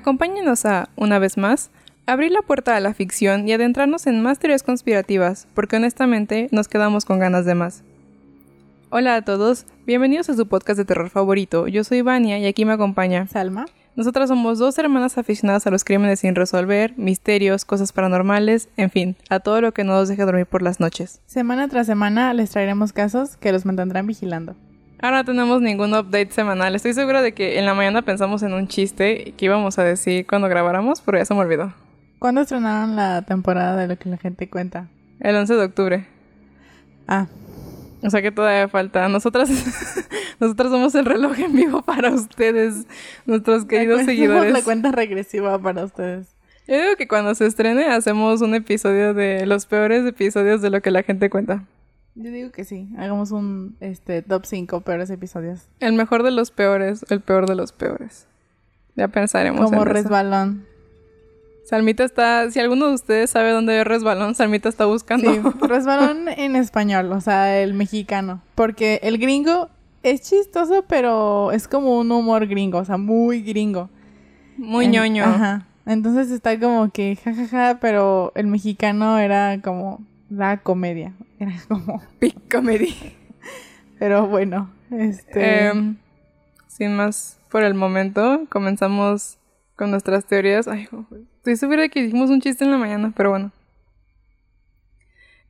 Acompáñenos a, una vez más, abrir la puerta a la ficción y adentrarnos en más teorías conspirativas, porque honestamente nos quedamos con ganas de más. Hola a todos, bienvenidos a su podcast de terror favorito. Yo soy Vania y aquí me acompaña Salma. Nosotras somos dos hermanas aficionadas a los crímenes sin resolver, misterios, cosas paranormales, en fin, a todo lo que no nos deje dormir por las noches. Semana tras semana les traeremos casos que los mantendrán vigilando. Ahora no tenemos ningún update semanal. Estoy segura de que en la mañana pensamos en un chiste que íbamos a decir cuando grabáramos, pero ya se me olvidó. ¿Cuándo estrenaron la temporada de lo que la gente cuenta? El 11 de octubre. Ah. O sea que todavía falta. Nosotras, nosotras somos el reloj en vivo para ustedes, nuestros queridos seguidores. la cuenta regresiva para ustedes. Yo digo que cuando se estrene hacemos un episodio de los peores episodios de lo que la gente cuenta. Yo digo que sí, hagamos un este top 5 peores episodios. El mejor de los peores, el peor de los peores. Ya pensaremos. Como resbalón. Salmita está, si alguno de ustedes sabe dónde es resbalón, Salmita está buscando. Sí, resbalón en español, o sea, el mexicano. Porque el gringo es chistoso, pero es como un humor gringo, o sea, muy gringo. Muy ñoño. Ajá. Entonces está como que jajaja, pero el mexicano era como la comedia. Era como big comedy. Pero bueno, este... Em, sin más por el momento, comenzamos con nuestras teorías. Ay, estoy segura de que dijimos un chiste en la mañana, pero bueno.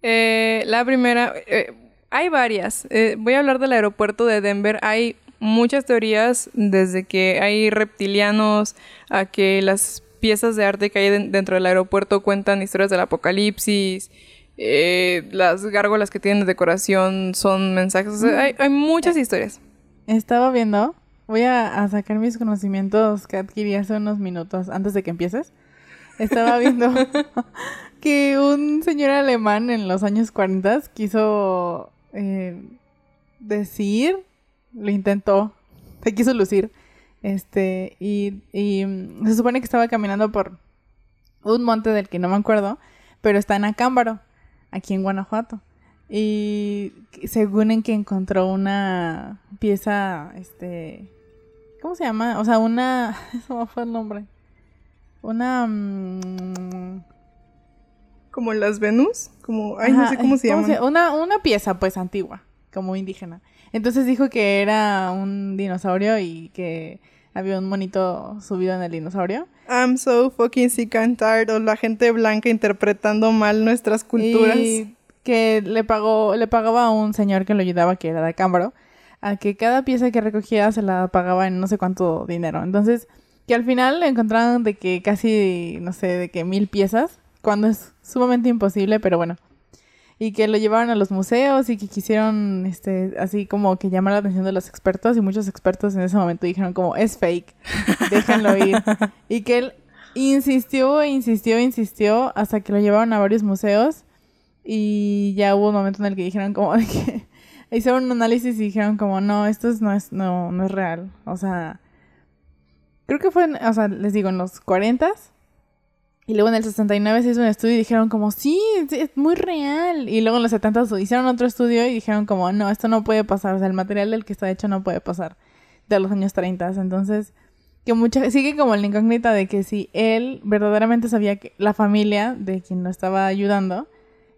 Eh, la primera, eh, hay varias. Eh, voy a hablar del aeropuerto de Denver. Hay muchas teorías, desde que hay reptilianos a que las piezas de arte que hay dentro del aeropuerto cuentan historias del apocalipsis. Eh, las gárgolas que tienen de decoración son mensajes. hay, muchas historias. Estaba viendo, voy a, sacar mis conocimientos que adquirí hace unos minutos antes de que empieces. Estaba viendo que un señor alemán en los años 40 quiso eh, decir, lo intentó, se quiso lucir, este, y, y se supone que estaba caminando por un monte del que no me acuerdo, pero está en Acámbaro aquí en Guanajuato. Y según en que encontró una pieza, este, ¿cómo se llama? O sea, una, eso fue el nombre. Una... Mm, como las Venus, como, ay, no sé cómo se llama. Una, una pieza, pues, antigua, como indígena. Entonces dijo que era un dinosaurio y que había un monito subido en el dinosaurio. I'm so fucking sick and tired. O la gente blanca interpretando mal nuestras culturas. Y que le pagó, le pagaba a un señor que lo ayudaba, que era de Cámbaro, a que cada pieza que recogía se la pagaba en no sé cuánto dinero. Entonces, que al final le encontraron de que casi, no sé, de que mil piezas, cuando es sumamente imposible, pero bueno y que lo llevaron a los museos y que quisieron, este, así como que llamar la atención de los expertos y muchos expertos en ese momento dijeron como, es fake, déjenlo ir. y que él insistió, insistió, insistió hasta que lo llevaron a varios museos y ya hubo un momento en el que dijeron como de que hicieron un análisis y dijeron como, no, esto no es, no, no es real. O sea, creo que fue, o sea, les digo, en los 40 y luego en el 69 se hizo un estudio y dijeron como, sí, es muy real. Y luego en los 70 hicieron otro estudio y dijeron como, no, esto no puede pasar. O sea, el material del que está hecho no puede pasar de los años 30. Entonces, que mucha, sigue como la incógnita de que si él verdaderamente sabía que la familia de quien lo estaba ayudando,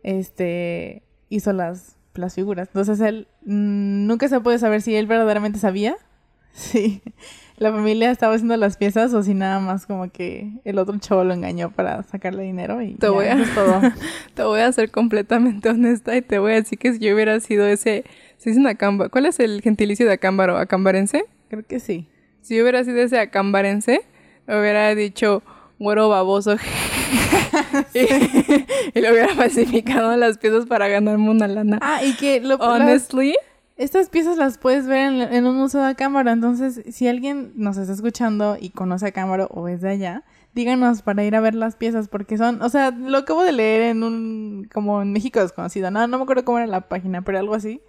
este, hizo las, las figuras. Entonces él mm, nunca se puede saber si él verdaderamente sabía. Sí la familia estaba haciendo las piezas o si nada más como que el otro chavo lo engañó para sacarle dinero y te voy a todo. te voy a ser completamente honesta y te voy a decir que si yo hubiera sido ese se dice acámbaro. ¿Cuál es el gentilicio de acámbaro? ¿Acambarense? Creo que sí. Si yo hubiera sido ese acambarense, hubiera dicho güero baboso y, lo hubiera falsificado las piezas para ganarme una lana. Ah, y que lo honestly estas piezas las puedes ver en, un museo de cámara, entonces si alguien nos está escuchando y conoce a cámara o es de allá, díganos para ir a ver las piezas porque son, o sea, lo acabo de leer en un, como en México desconocido, no, no me acuerdo cómo era la página, pero algo así.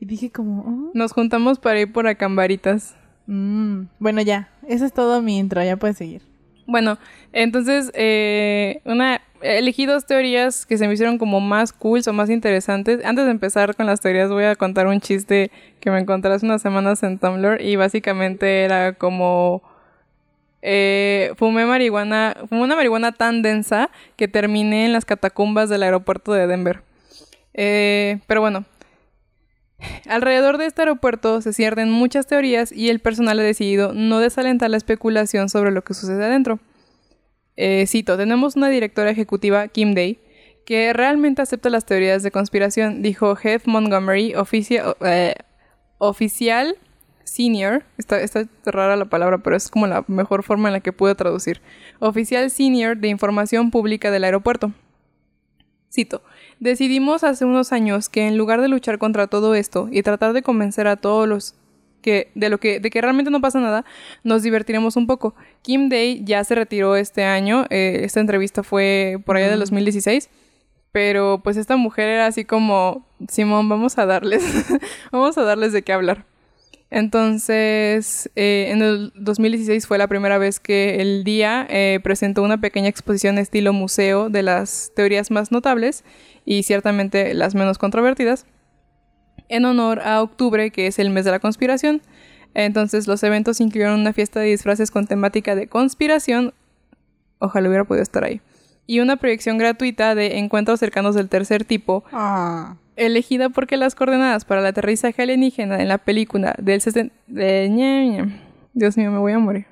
Y dije como... Oh". Nos juntamos para ir por acambaritas. Mm, bueno, ya, eso es todo mi intro, ya puedes seguir. Bueno, entonces, eh, una, elegí dos teorías que se me hicieron como más cool o más interesantes. Antes de empezar con las teorías, voy a contar un chiste que me encontré hace unas semanas en Tumblr y básicamente era como... eh, fumé marihuana, fumé una marihuana tan densa que terminé en las catacumbas del aeropuerto de Denver. Eh, pero bueno, alrededor de este aeropuerto se ciernen muchas teorías y el personal ha decidido no desalentar la especulación sobre lo que sucede adentro. Eh, cito, tenemos una directora ejecutiva, Kim Day, que realmente acepta las teorías de conspiración, dijo Jeff Montgomery, eh, oficial senior, está, está rara la palabra, pero es como la mejor forma en la que pude traducir, oficial senior de información pública del aeropuerto. Cito, decidimos hace unos años que en lugar de luchar contra todo esto y tratar de convencer a todos los que de lo que de que realmente no pasa nada, nos divertiremos un poco. Kim Day ya se retiró este año, eh, esta entrevista fue por allá del 2016. Pero pues esta mujer era así como, Simón, vamos a darles, vamos a darles de qué hablar. Entonces, eh, en el 2016 fue la primera vez que el día eh, presentó una pequeña exposición estilo museo de las teorías más notables y ciertamente las menos controvertidas, en honor a octubre, que es el mes de la conspiración. Entonces, los eventos incluyeron una fiesta de disfraces con temática de conspiración. Ojalá hubiera podido estar ahí y una proyección gratuita de encuentros cercanos del tercer tipo, Ah. elegida porque las coordenadas para el aterrizaje alienígena en la película del sesen- de ña, ña. Dios mío, me voy a morir.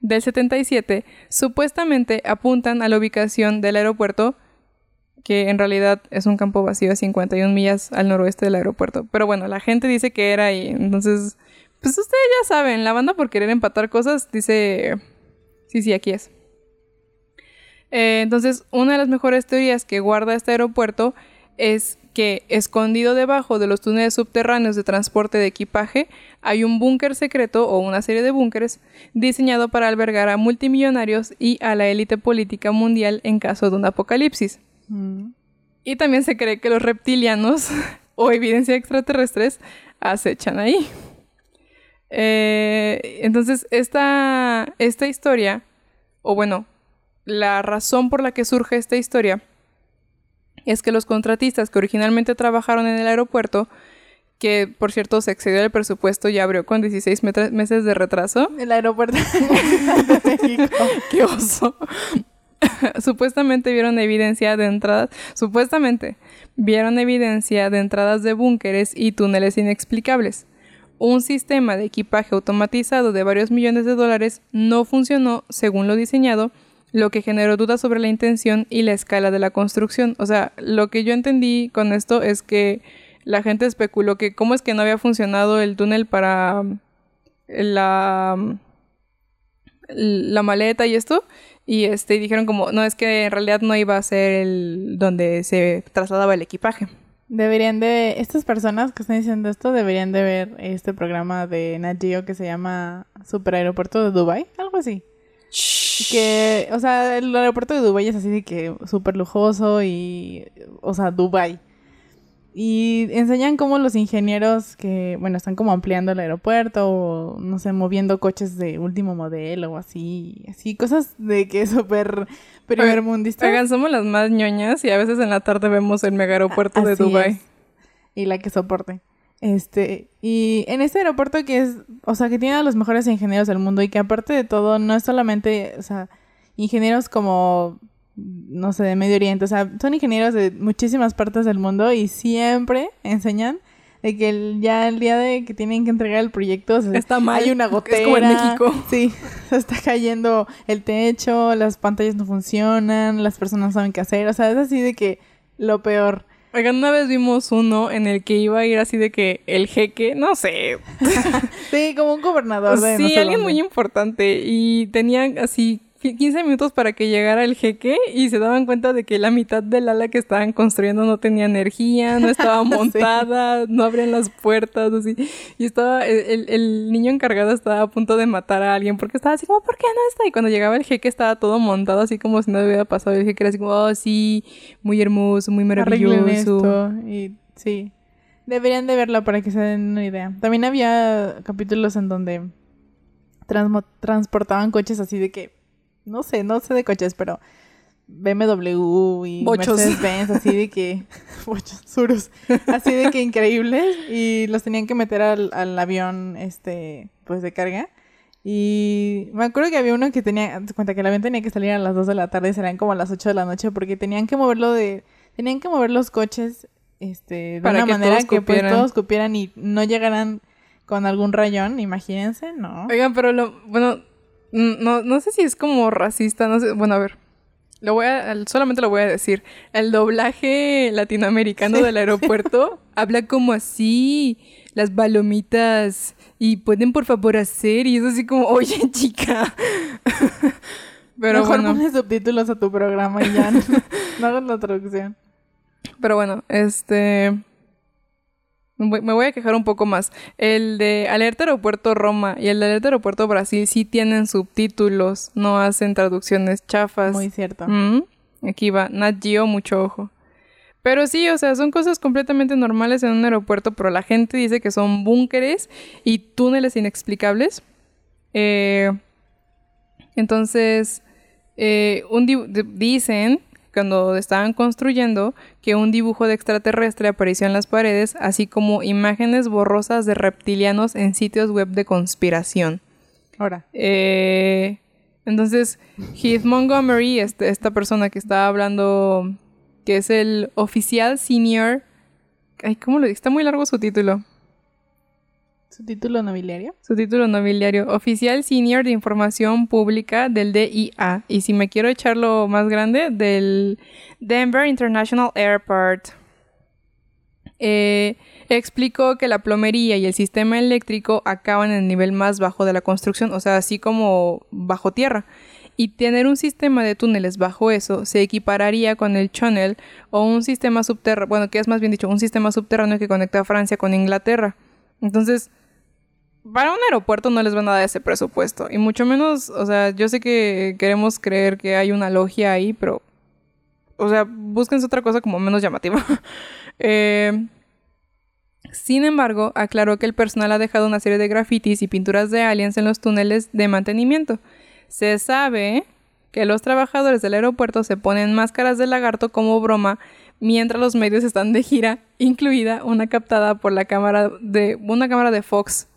Del 77 supuestamente apuntan a la ubicación del aeropuerto, que en realidad es un campo vacío a 51 millas al noroeste del aeropuerto. Pero bueno, la gente dice que era ahí. Entonces, pues ustedes ya saben, la banda por querer empatar cosas dice, sí, sí, aquí es. Eh, entonces, una de las mejores teorías que guarda este aeropuerto es que escondido debajo de los túneles subterráneos de transporte de equipaje hay un búnker secreto o una serie de búnkeres diseñado para albergar a multimillonarios y a la élite política mundial en caso de un apocalipsis. Mm. Y también se cree que los reptilianos o evidencia extraterrestres acechan ahí. Eh, entonces, esta, esta historia, o bueno, la razón por la que surge esta historia es que los contratistas que originalmente trabajaron en el aeropuerto, que por cierto se excedió el presupuesto y abrió con 16 metra- meses de retraso, El aeropuerto de México. ¡Qué oso! supuestamente vieron evidencia de entradas, supuestamente vieron evidencia de entradas de búnkeres y túneles inexplicables. Un sistema de equipaje automatizado de varios millones de dólares no funcionó según lo diseñado, lo que generó dudas sobre la intención y la escala de la construcción. O sea, lo que yo entendí con esto es que la gente especuló que cómo es que no había funcionado el túnel para um, la, um, la maleta y esto. Y este dijeron como, no, es que en realidad no iba a ser el donde se trasladaba el equipaje. Deberían de, estas personas que están diciendo esto deberían de ver este programa de Nat Geo que se llama Super Aeropuerto de Dubai, algo así. Que, o sea, el aeropuerto de Dubai es así de que súper lujoso y, o sea, Dubai. Y enseñan cómo los ingenieros que, bueno, están como ampliando el aeropuerto o, no sé, moviendo coches de último modelo o así, así, cosas de que es súper primer mundista. Oigan, somos las más ñoñas y a veces en la tarde vemos el mega aeropuerto de Dubai. es. Y la que soporte. Este, y en este aeropuerto que es, o sea, que tiene a los mejores ingenieros del mundo y que aparte de todo no es solamente, o sea, ingenieros como, no sé, de Medio Oriente, o sea, son ingenieros de muchísimas partes del mundo y siempre enseñan de que el- ya el día de que tienen que entregar el proyecto, o sea, Está mal. hay una Es gotera. como en México. Sí, se está cayendo el techo, las pantallas no funcionan, las personas no saben qué hacer, o sea, es así de que lo peor. Oigan, una vez vimos uno en el que iba a ir así de que el jeque, no sé, Sí, como un gobernador de no sí, sé alguien dónde. muy importante y tenían así 15 minutos para que llegara el jeque y se daban cuenta de que la mitad del ala que estaban construyendo no tenía energía, no estaba Sí. montada, no abrían las puertas, así. Y estaba, el, el- niño encargado estaba a punto de matar a alguien porque estaba así como, ¿por qué no está? Y cuando llegaba el jeque estaba todo montado así como si no hubiera pasado. El jeque era así como, oh, sí, muy hermoso, muy maravilloso. esto y sí. Deberían de verlo para que se den una idea. También había capítulos en donde transportaban coches así de que, no sé, no sé de coches, pero BMW y. Mercedes-Benz, así de que, bochos, surus, así de que increíbles y los tenían que meter al, al avión, este, pues de carga Y me acuerdo que había uno que tenía, cuenta que el avión tenía que salir a las 2 de la tarde y salían como a las 8 de la noche porque tenían que moverlo de, tenían que mover los coches este, de Para una que manera que pues cupieran. todos cupieran y no llegaran con algún rayón, imagínense, ¿no? Oigan, pero lo, bueno, no, no sé si es como racista, no sé, bueno, a ver. Lo voy a, solamente lo voy a decir. El doblaje latinoamericano Sí, del aeropuerto habla como así, las palomitas, y pueden por favor hacer, y es así como, oye, chica. pero Mejor bueno, ponle subtítulos a tu programa y ya no, no hagas la traducción. pero bueno, este... Me voy a quejar un poco más. El de Alerta Aeropuerto Roma y el de Alerta Aeropuerto Brasil sí tienen subtítulos, no hacen traducciones chafas. Muy cierto. Mm, Aquí va, Nat Geo, mucho ojo. Pero sí, o sea, son cosas completamente normales en un aeropuerto, pero la gente dice que son búnkeres y túneles inexplicables. Eh, entonces, eh, un di- dicen, cuando estaban construyendo, que un dibujo de extraterrestre apareció en las paredes, así como imágenes borrosas de reptilianos en sitios web de conspiración. Ahora, Eh, entonces, Heath Montgomery, este- esta persona que estaba hablando, que es el oficial senior. Ay, ¿cómo lo digo? Está muy largo su título. Su título nobiliario. Su título nobiliario. Oficial senior de información pública del DIA. Y si me quiero echarlo más grande, del Denver International Airport. Eh, explicó que la plomería y el sistema eléctrico acaban en el nivel más bajo de la construcción, o sea, así como bajo tierra. Y tener un sistema de túneles bajo eso se equipararía con el channel o un sistema subterráneo, bueno, que es más bien dicho, un sistema subterráneo que conecta a Francia con Inglaterra. Entonces, para un aeropuerto no les van a dar ese presupuesto. Y mucho menos, o sea, yo sé que queremos creer que hay una logia ahí, pero, o sea, búsquense otra cosa como menos llamativa. Eh, sin embargo, aclaró que el personal ha dejado una serie de grafitis y pinturas de aliens en los túneles de mantenimiento. Se sabe que los trabajadores del aeropuerto se ponen máscaras de lagarto como broma mientras los medios están de gira, incluida una captada por la cámara de una cámara de Fox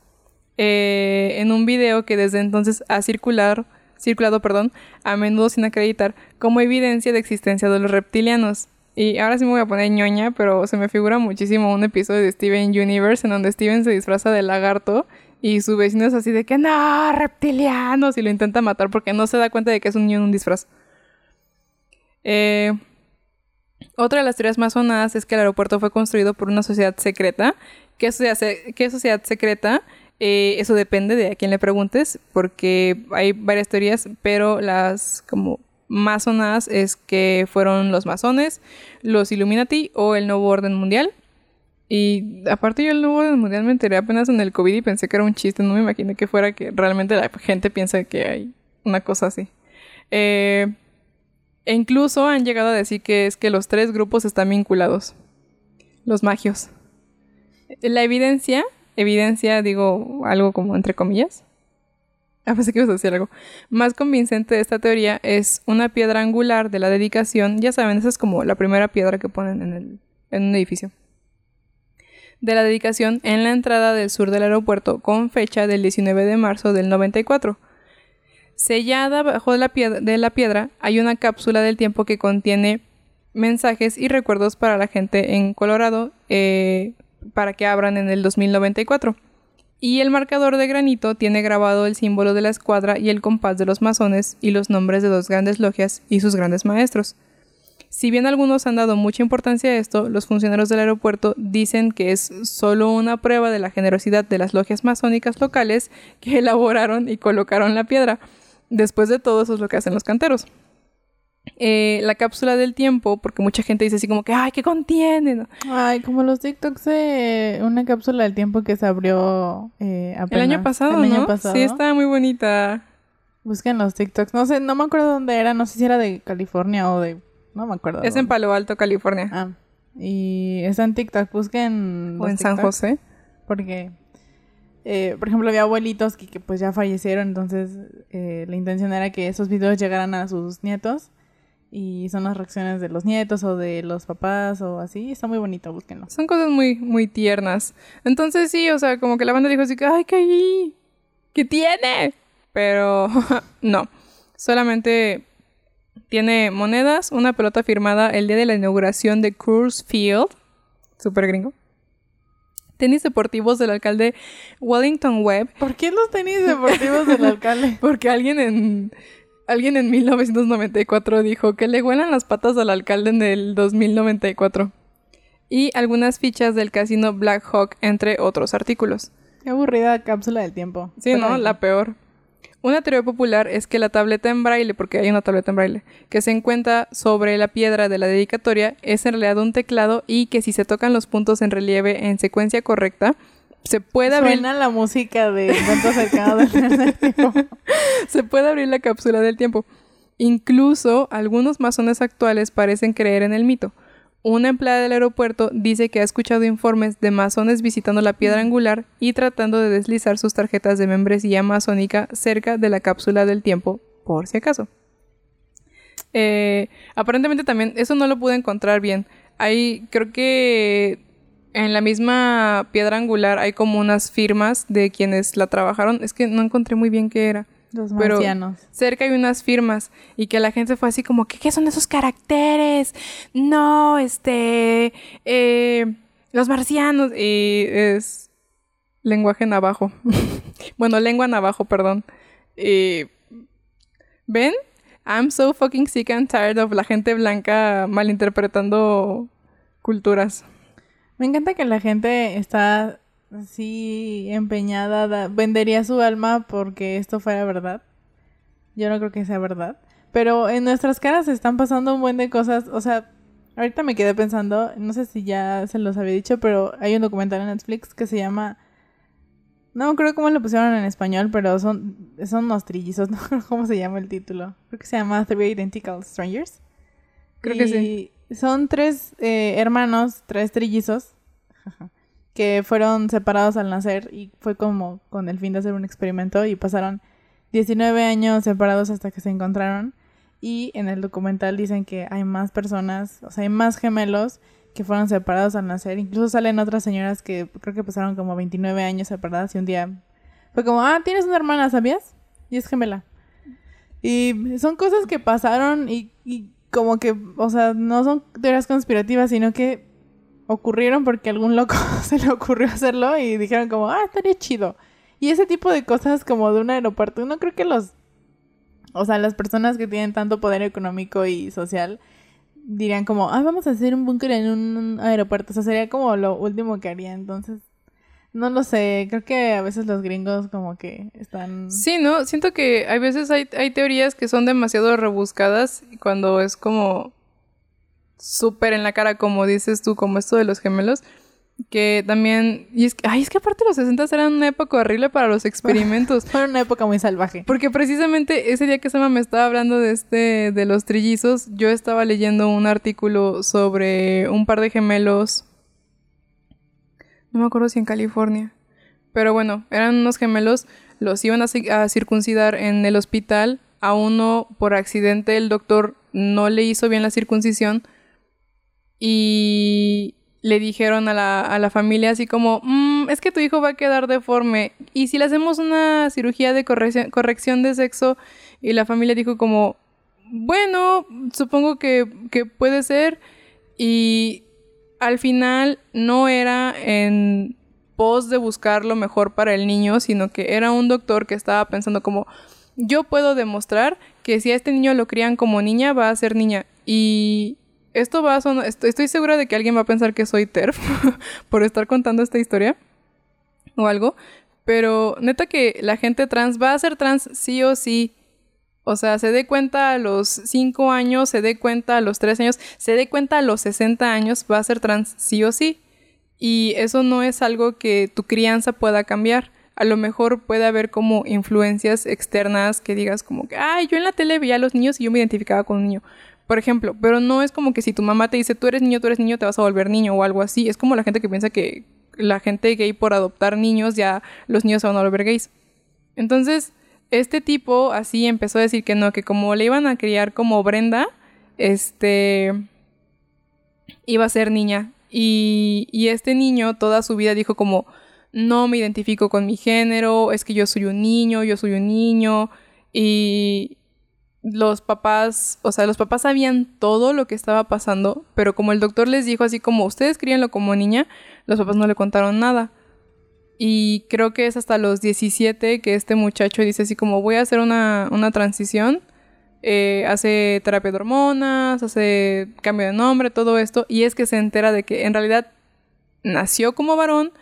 eh, en un video que desde entonces ha circular, circulado perdón, a menudo sin acreditar como evidencia de existencia de los reptilianos. Y ahora sí me voy a poner ñoña, pero se me figura muchísimo un episodio de Steven Universe en donde Steven se disfraza de lagarto y su vecino es así de que no, reptilianos, y lo intenta matar porque no se da cuenta de que es un niño en un disfraz. Eh, otra de las teorías más sonadas es que el aeropuerto fue construido por una sociedad secreta. ¿Qué sociedad, qué sociedad secreta? Eh, eso depende de a quién le preguntes, porque hay varias teorías, pero las como más sonadas es que fueron los masones, los Illuminati o el Nuevo Orden Mundial. Y aparte yo el Nuevo Orden Mundial me enteré apenas en el COVID y pensé que era un chiste, no me imaginé que fuera que realmente la gente piensa que hay una cosa así. Eh, e incluso han llegado a decir que es que los tres grupos están vinculados. Los magios. La evidencia, evidencia, digo algo como entre comillas. Ah, pensé que ibas a decir algo. Más convincente de esta teoría es una piedra angular de la dedicación. Ya saben, esa es como la primera piedra que ponen en, el, en un edificio. De la dedicación en la entrada del sur del aeropuerto con fecha del 19 de marzo del 94. Sellada bajo la, piedra, de la piedra hay una cápsula del tiempo que contiene mensajes y recuerdos para la gente en Colorado eh, para que abran en el 2094. Y el marcador de granito tiene grabado el símbolo de la escuadra y el compás de los masones y los nombres de dos grandes logias y sus grandes maestros. Si bien algunos han dado mucha importancia a esto, los funcionarios del aeropuerto dicen que es solo una prueba de la generosidad de las logias masónicas locales que elaboraron y colocaron la piedra. Después de todo, eso es lo que hacen los canteros. Eh, la cápsula del tiempo, porque mucha gente dice así como que, ay, ¿qué contiene? Ay, como los TikToks de una cápsula del tiempo que se abrió eh, El año pasado, El año pasado. Sí, estaba muy bonita. Busquen los TikToks. No sé, no me acuerdo dónde era. No sé si era de California o de... No me acuerdo. Es en. Palo Alto, California. Ah, y está en TikTok. Busquen... o en San José. Porque, eh, por ejemplo, había abuelitos que, que, pues ya fallecieron. Entonces, eh, la intención era que esos videos llegaran a sus nietos. Y son las reacciones de los nietos o de los papás o así. Está muy bonito, búsquenlo. Son cosas muy, muy tiernas. Entonces sí, o sea, como que la banda dijo así que, ay, ¿qué, hay? ¿Qué tiene? pero no. Solamente tiene monedas, una pelota firmada el día de la inauguración de Coors Field, super gringo. Tenis deportivos del alcalde Wellington Webb. ¿Por qué los tenis deportivos del alcalde? Porque alguien en alguien en 1994 dijo que le huelan las patas al alcalde en el 2094. Y algunas fichas del casino Black Hawk, entre otros artículos. Qué aburrida cápsula del tiempo. Sí, ¿no? La peor. Una teoría popular es que la tableta en braille, porque hay una tableta en braille, que se encuentra sobre la piedra de la dedicatoria, es en realidad un teclado y que si se tocan los puntos en relieve en secuencia correcta, se puede abrir. Suena la música de encuentro cercano del tiempo. se puede abrir la cápsula del tiempo. Incluso algunos masones actuales parecen creer en el mito. Una empleada del aeropuerto dice que ha escuchado informes de masones visitando la piedra angular y tratando de deslizar sus tarjetas de membresía masónica cerca de la cápsula del tiempo, por si acaso. Eh, aparentemente también, eso no lo pude encontrar bien. Hay, creo que en la misma piedra angular hay como unas firmas de quienes la trabajaron. Es que no encontré muy bien qué era. Los Pero marcianos. cerca hay unas firmas y que la gente fue así como, ¿qué, qué son esos caracteres? No, este, eh, los marcianos. Y es lenguaje navajo. bueno, lengua navajo, perdón. Y, ¿Ven? I'm so fucking sick and tired of la gente blanca malinterpretando culturas. Me encanta que la gente está así empeñada, da- vendería su alma porque esto fuera verdad. Yo no creo que sea verdad. Pero en nuestras caras se están pasando un buen de cosas. O sea, ahorita me quedé pensando, no sé si ya se los había dicho, pero hay un documental en Netflix que se llama... No creo cómo lo pusieron en español, pero son, son unos trillizos, no creo cómo se llama el título. Creo que se llama Three Identical Strangers. Creo que sí. Son tres eh, hermanos, tres trillizos, que fueron separados al nacer y fue como con el fin de hacer un experimento y pasaron 19 años separados hasta que se encontraron. Y en el documental dicen que hay más personas, o sea, hay más gemelos que fueron separados al nacer. Incluso salen otras señoras que creo que pasaron como 29 años separadas y un día fue como, ah, tienes una hermana, ¿sabías? Y es gemela. Y son cosas que pasaron y, y como que, o sea, no son teorías conspirativas, sino que ocurrieron porque algún loco se le ocurrió hacerlo y dijeron como, ah, estaría chido. Y ese tipo de cosas como de un aeropuerto, no creo que los, o sea, las personas que tienen tanto poder económico y social dirían como, ah, vamos a hacer un búnker en un aeropuerto. O sea, sería como lo último que haría. Entonces, no lo sé, creo que a veces los gringos como que están... Sí, ¿no? Siento que hay veces hay, hay teorías que son demasiado rebuscadas cuando es como súper en la cara, como dices tú, como esto de los gemelos, que también... Y es que, ay, es que aparte los 60 eran una época horrible para los experimentos. Fue una época muy salvaje. Porque precisamente ese día que Sama me estaba hablando de este, de los trillizos, yo estaba leyendo un artículo sobre un par de gemelos. No me acuerdo si en California. Pero bueno, eran unos gemelos, los iban a, ci- a circuncidar en el hospital. A uno, por accidente, el doctor no le hizo bien la circuncisión. Y le dijeron a la, a la familia así como, "Mm, es que tu hijo va a quedar deforme. Y si le hacemos una cirugía de corrección, corrección de sexo, y la familia dijo como, bueno, supongo que, que puede ser. Y al final no era en pos de buscar lo mejor para el niño, sino que era un doctor que estaba pensando como, yo puedo demostrar que si a este niño lo crían como niña, va a ser niña. Y esto va a sonar, estoy, estoy segura de que alguien va a pensar que soy TERF por estar contando esta historia o algo, pero neta que la gente trans va a ser trans sí o sí. O sea, se dé cuenta a los 5 años, se dé cuenta a los 3 años, se dé cuenta a los 60 años, va a ser trans sí o sí. Y eso no es algo que tu crianza pueda cambiar. A lo mejor puede haber como influencias externas que digas como que, ay, yo en la tele veía a los niños y yo me identificaba con un niño. Por ejemplo, pero no es como que si tu mamá te dice, tú eres niño, tú eres niño, te vas a volver niño o algo así. Es como la gente que piensa que la gente gay por adoptar niños, ya los niños se van a volver gays. Entonces, este tipo así empezó a decir que no, que como le iban a criar como Brenda, este, iba a ser niña. Y, y este niño toda su vida dijo como, no me identifico con mi género, es que yo soy un niño, yo soy un niño. Y los papás, o sea, los papás sabían todo lo que estaba pasando, pero como el doctor les dijo así como ustedes críanlo como niña, los papás no le contaron nada. Y creo que es hasta los 17 que este muchacho dice así como voy a hacer una, una transición. Eh, hace terapia de hormonas, hace cambio de nombre, todo esto. Y es que se entera de que en realidad nació como varón,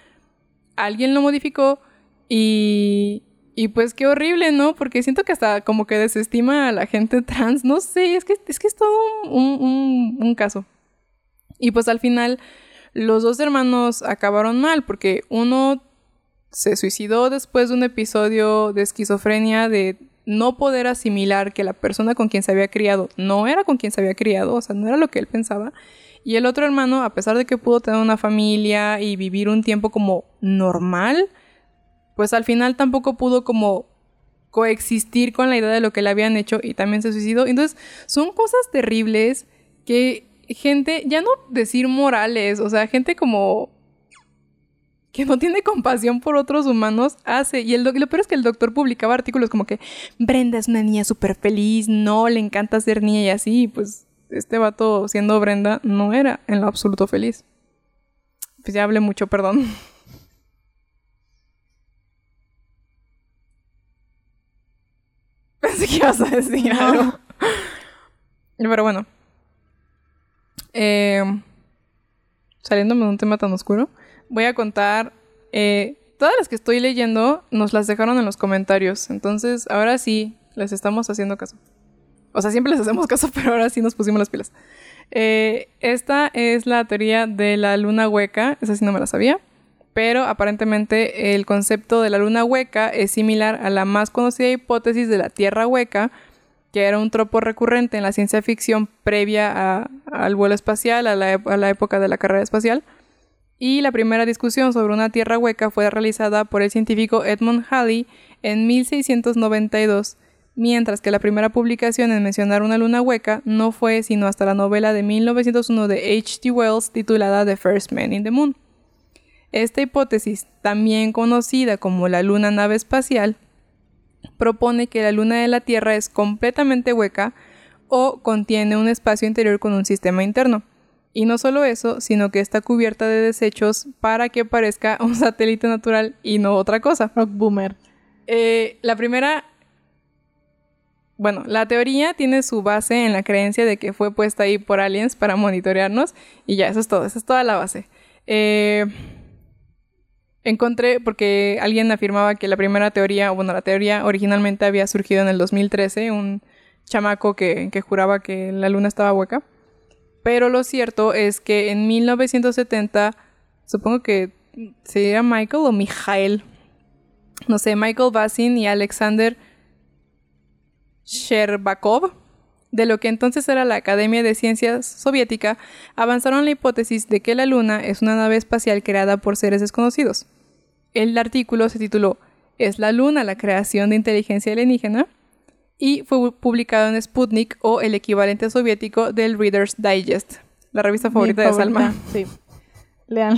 alguien lo modificó y, y pues qué horrible, ¿no? Porque siento que hasta como que desestima a la gente trans. No sé, es que es, que es todo un, un, un caso. Y pues al final los dos hermanos acabaron mal porque uno se suicidó después de un episodio de esquizofrenia de no poder asimilar que la persona con quien se había criado no era con quien se había criado, o sea, no era lo que él pensaba. Y el otro hermano, a pesar de que pudo tener una familia y vivir un tiempo como normal, pues al final tampoco pudo como coexistir con la idea de lo que le habían hecho y también se suicidó. Entonces, son cosas terribles que gente, ya no decir morales, o sea, gente como que no tiene compasión por otros humanos hace. Y, el lo peor es que el doctor publicaba artículos como que Brenda es una niña súper feliz, no, le encanta ser niña y así. Y pues este vato, siendo Brenda, no era en lo absoluto feliz. Pues ya hablé mucho, perdón. Pensé que ibas a decir algo. Pero bueno. Eh, saliéndome de un tema tan oscuro voy a contar. Eh, todas las que estoy leyendo nos las dejaron en los comentarios. Entonces, ahora sí, les estamos haciendo caso. O sea, siempre les hacemos caso, pero ahora sí nos pusimos las pilas. Eh, esta es la teoría de la luna hueca. Esa sí no me la sabía. Pero aparentemente el concepto de la luna hueca es similar a la más conocida hipótesis de la Tierra hueca, que era un tropo recurrente en la ciencia ficción previa al vuelo espacial, a la época de la carrera espacial y la primera discusión sobre una tierra hueca fue realizada por el científico Edmund Halley en 1692, mientras que la primera publicación en mencionar una luna hueca no fue sino hasta la novela de 1901 de H.G. Wells titulada The First Man in the Moon. Esta hipótesis, también conocida como la luna nave espacial, propone que la luna de la Tierra es completamente hueca o contiene un espacio interior con un sistema interno. Y no solo eso, sino que está cubierta de desechos para que parezca un satélite natural y no otra cosa. Rock boomer. Eh, la primera. Bueno, la teoría tiene su base en la creencia de que fue puesta ahí por aliens para monitorearnos. Y ya, eso es todo, esa es toda la base. Eh, encontré, porque alguien afirmaba que la primera teoría, bueno, la teoría originalmente había surgido en el 2013, un chamaco que, que juraba que la luna estaba hueca. Pero lo cierto es que en 1970, supongo que sería Michael o Mijael, no sé, Michael Basin y Alexander Sherbakov, de lo que entonces era la Academia de Ciencias Soviética, avanzaron la hipótesis de que la Luna es una nave espacial creada por seres desconocidos. El artículo se tituló ¿Es la Luna la creación de inteligencia alienígena? Y fue publicado en Sputnik o el equivalente soviético del Reader's Digest, la revista favorita, de Salma. Sí. Lean.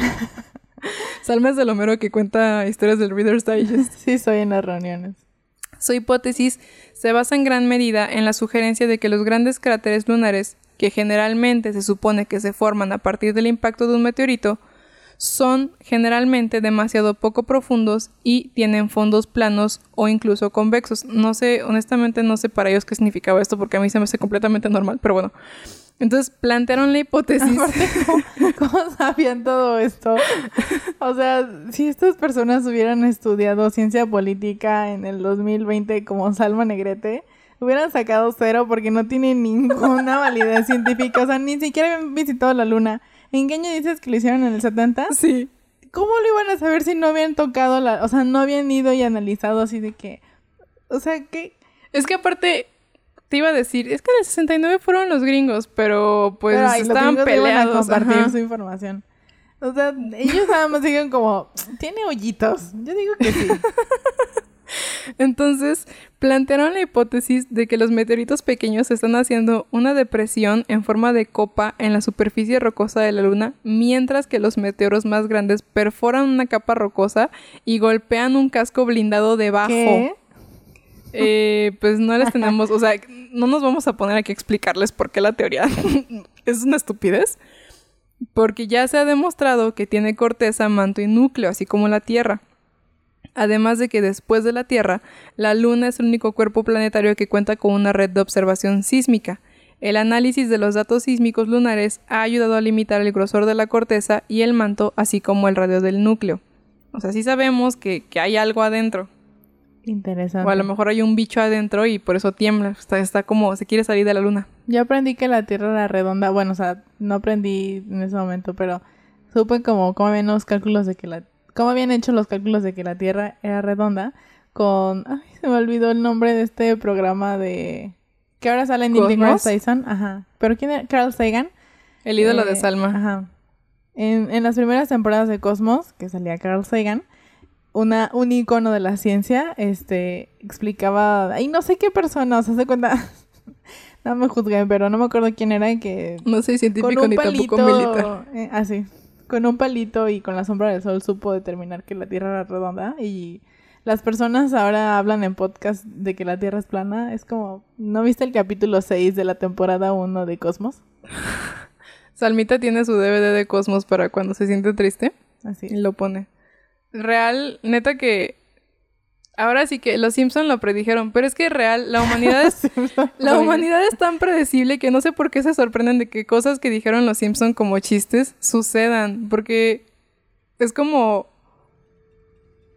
Salma es el Homero que cuenta historias del Reader's Digest. Sí, soy en las reuniones. Su hipótesis se basa en gran medida en la sugerencia de que los grandes cráteres lunares, que generalmente se supone que se forman a partir del impacto de un meteorito, son generalmente demasiado poco profundos y tienen fondos planos o incluso convexos. No sé, honestamente no sé para ellos qué significaba esto porque a mí se me hace completamente normal, pero bueno. Entonces plantearon la hipótesis. ¿cómo, sabían todo esto? O sea, si estas personas hubieran estudiado ciencia política en el 2020 como Salma Negrete, hubieran sacado cero porque no tienen ninguna validez científica. O sea, ni siquiera habían visitado la luna. ¿En qué año dices que lo hicieron en el 70? Sí. ¿Cómo lo iban a saber si no habían tocado la... O sea, no habían ido y analizado así de que... O sea, que... Es que aparte, te iba a decir, es que en el 69 fueron los gringos, pero pues estaban peleados. a compartir su información. O sea, ellos nada más digan como, tiene hoyitos. Yo digo que sí. Entonces, plantearon la hipótesis de que los meteoritos pequeños están haciendo una depresión en forma de copa en la superficie rocosa de la Luna, mientras que los meteoros más grandes perforan una capa rocosa y golpean un casco blindado debajo. ¿Qué? Eh, pues no les tenemos, o sea, no nos vamos a poner aquí a explicarles por qué la teoría es una estupidez. Porque ya se ha demostrado que tiene corteza, manto y núcleo, así como la Tierra. Además de que después de la Tierra, la Luna es el único cuerpo planetario que cuenta con una red de observación sísmica. El análisis de los datos sísmicos lunares ha ayudado a limitar el grosor de la corteza y el manto, así como el radio del núcleo. O sea, sí sabemos que, que hay algo adentro. Interesante. O a lo mejor hay un bicho adentro y por eso tiembla. Está, está como, se quiere salir de la luna. Yo aprendí que la Tierra era redonda. Bueno, o sea, no aprendí en ese momento, pero supe como habían los cálculos de que la... Cómo habían hecho los cálculos de que la Tierra era redonda con... Ay, se me olvidó el nombre de este programa de... Que ahora sale en Neil Tyson. Ajá. ¿Pero quién era? Carl Sagan. El ídolo de Eh, Salma. Ajá. En, en las primeras temporadas de Cosmos, que salía Carl Sagan, una, un icono de la ciencia, este, explicaba, ay, no sé qué persona, o sea, se cuenta, no me juzguen, pero no me acuerdo quién era, que No soy científico ni tampoco palito, militar. eh, así, con un palito y con la sombra del sol supo determinar que la Tierra era redonda y las personas ahora hablan en podcast de que la Tierra es plana, es como, ¿no viste el capítulo 6 de la temporada 1 de Cosmos? Salmita tiene su DVD de Cosmos para cuando se siente triste Así. y lo pone. Real, neta que ahora sí que los Simpson lo predijeron, pero es que real, la humanidad es la humanidad es tan predecible que no sé por qué se sorprenden de que cosas que dijeron los Simpson como chistes sucedan, porque es como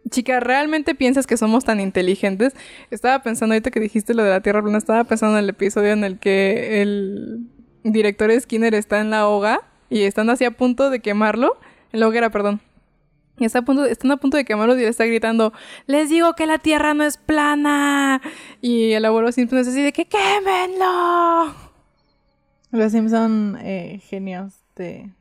Chica, ¿realmente piensas que somos tan inteligentes? Estaba pensando ahorita que dijiste lo de la Tierra plana, estaba pensando en el episodio en el que el director Skinner está en la hoga y están así a punto de quemarlo, en la hoguera, perdón. Y está a punto, están a punto de quemarlo y le está gritando, les digo que la Tierra no es plana. Y el abuelo Simpson es así de que quémenlo. Los Simpson eh, genios de...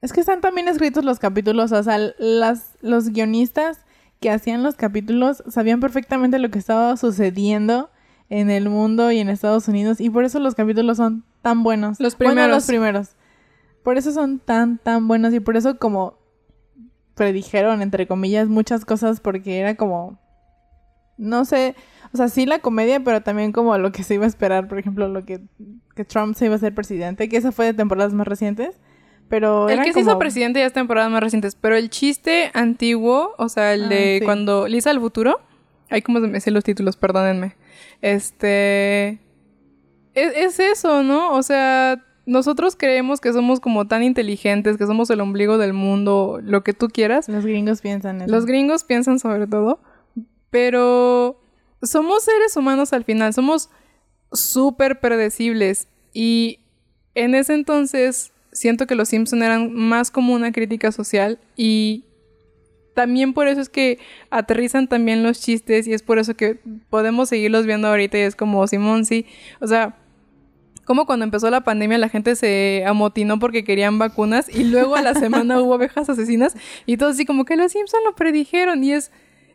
Es que están también escritos los capítulos, o sea, las, los guionistas que hacían los capítulos sabían perfectamente lo que estaba sucediendo en el mundo y en Estados Unidos y por eso los capítulos son tan buenos. Los Bueno, primeros. los primeros. Por eso son tan, tan buenos y por eso como predijeron, entre comillas, muchas cosas porque era como... No sé, o sea, sí la comedia, pero también como lo que se iba a esperar, por ejemplo, lo que, que Trump se iba a ser presidente, que esa fue de temporadas más recientes, pero El que se hizo presidente ya es temporadas más recientes, pero el chiste antiguo, o sea, el Ah, de sí. cuando Lisa al futuro, hay como se me sé los títulos, perdónenme. Este es, es eso, ¿no? O sea, nosotros creemos que somos como tan inteligentes, que somos el ombligo del mundo, lo que tú quieras. Los gringos piensan eso. Los gringos piensan sobre todo, pero somos seres humanos al final, somos súper predecibles y en ese entonces siento que los Simpson eran más como una crítica social y también por eso es que aterrizan también los chistes y es por eso que podemos seguirlos viendo ahorita y es como Simón, sí, o sea, como cuando empezó la pandemia la gente se amotinó porque querían vacunas y luego a la semana hubo abejas asesinas y todo así como que los Simpson lo predijeron y es,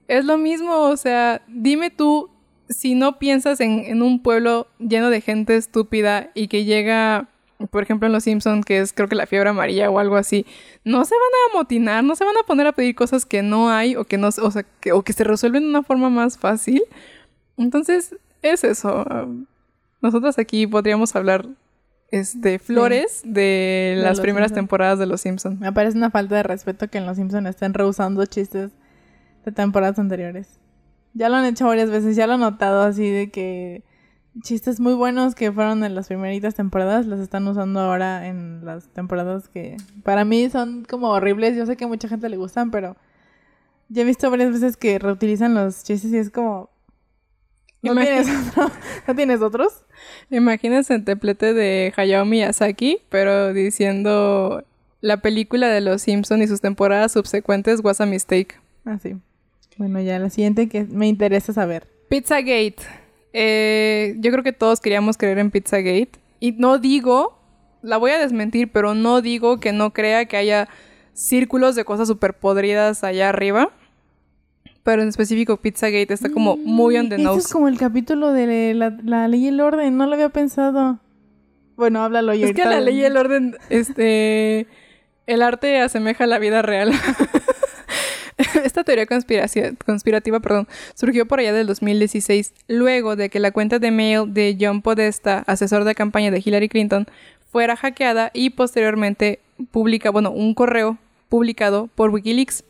es lo mismo, o sea, dime tú si no piensas en, en un pueblo lleno de gente estúpida y que llega, por ejemplo en Los Simpson que es creo que la fiebre amarilla o algo así, no se van a amotinar, no se van a poner a pedir cosas que no hay o que no, o sea, o que se resuelven de una forma más fácil. Entonces, es eso. Nosotros aquí podríamos hablar este, flores de, De las primeras temporadas de Los Simpson. Me parece una falta de respeto que en Los Simpson estén rehusando chistes de temporadas anteriores. Ya lo han hecho varias veces, ya lo he notado así de que chistes muy buenos que fueron en las primeritas temporadas los están usando ahora en las temporadas que para mí son como horribles. Yo sé que a mucha gente le gustan, pero ya he visto varias veces que reutilizan los chistes y es como... ¿No, tienes, otro? ¿No tienes otros? Imagínense el templete de Hayao Miyazaki, pero diciendo la película de Los Simpson y sus temporadas subsecuentes was a mistake. Ah, sí. Bueno, ya la siguiente que me interesa saber. Pizzagate. Eh, yo creo que todos queríamos creer en Pizzagate. Y no digo, la voy a desmentir, pero no digo que no crea que haya círculos de cosas súper podridas allá arriba. Pero en específico Pizzagate está como muy on the nose. es como el capítulo de la, la ley y el orden, no lo había pensado. Bueno, háblalo yo. Es que la ley y el orden, este, el arte asemeja a la vida real. Esta teoría conspirativa perdón, surgió por allá del 2016, luego de que la cuenta de mail de John Podesta, asesor de campaña de Hillary Clinton, fuera hackeada y posteriormente publica, bueno, un correo publicado por Wikileaks.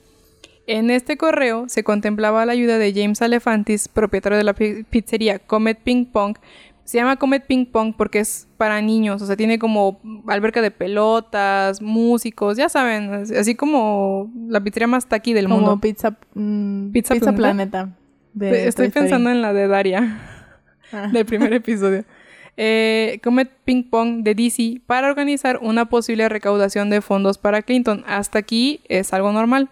En este correo se contemplaba la ayuda de James Alefantis, propietario de la pi- pizzería Comet Ping Pong. Se llama Comet Ping Pong porque es para niños, o sea, tiene como alberca de pelotas, músicos, ya saben, así- como la pizzería más taqui del Como mundo. pizza, mm, Pizza pizza, Planeta. Planeta. de Estoy pensando en la de Daria. Ah. del primer episodio. Eh, Comet Ping Pong de DC para organizar una posible recaudación de fondos para Clinton. Hasta aquí es algo normal.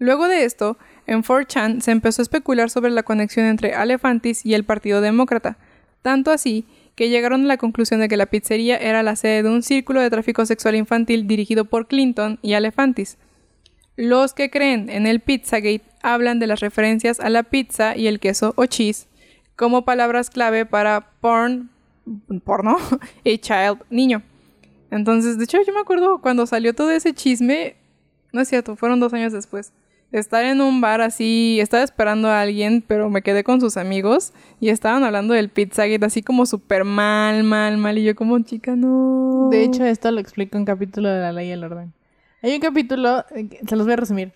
Luego de esto, en 4chan se empezó a especular sobre la conexión entre Alefantis y el Partido Demócrata, tanto así que llegaron a la conclusión de que la pizzería era la sede de un círculo de tráfico sexual infantil dirigido por Clinton y Alefantis. Los que creen en el Pizzagate hablan de las referencias a la pizza y el queso o cheese como palabras clave para porn, porno y child, niño. Entonces, de hecho, yo me acuerdo cuando salió todo ese chisme, no es cierto, fueron dos años después. Estar en un bar así, estaba esperando a alguien, pero me quedé con sus amigos y estaban hablando del Pizzagate así como súper mal, mal, mal. Y yo como, chica, no. De hecho, esto lo explica un capítulo de la ley y el orden. Hay un capítulo, eh, se los voy a resumir.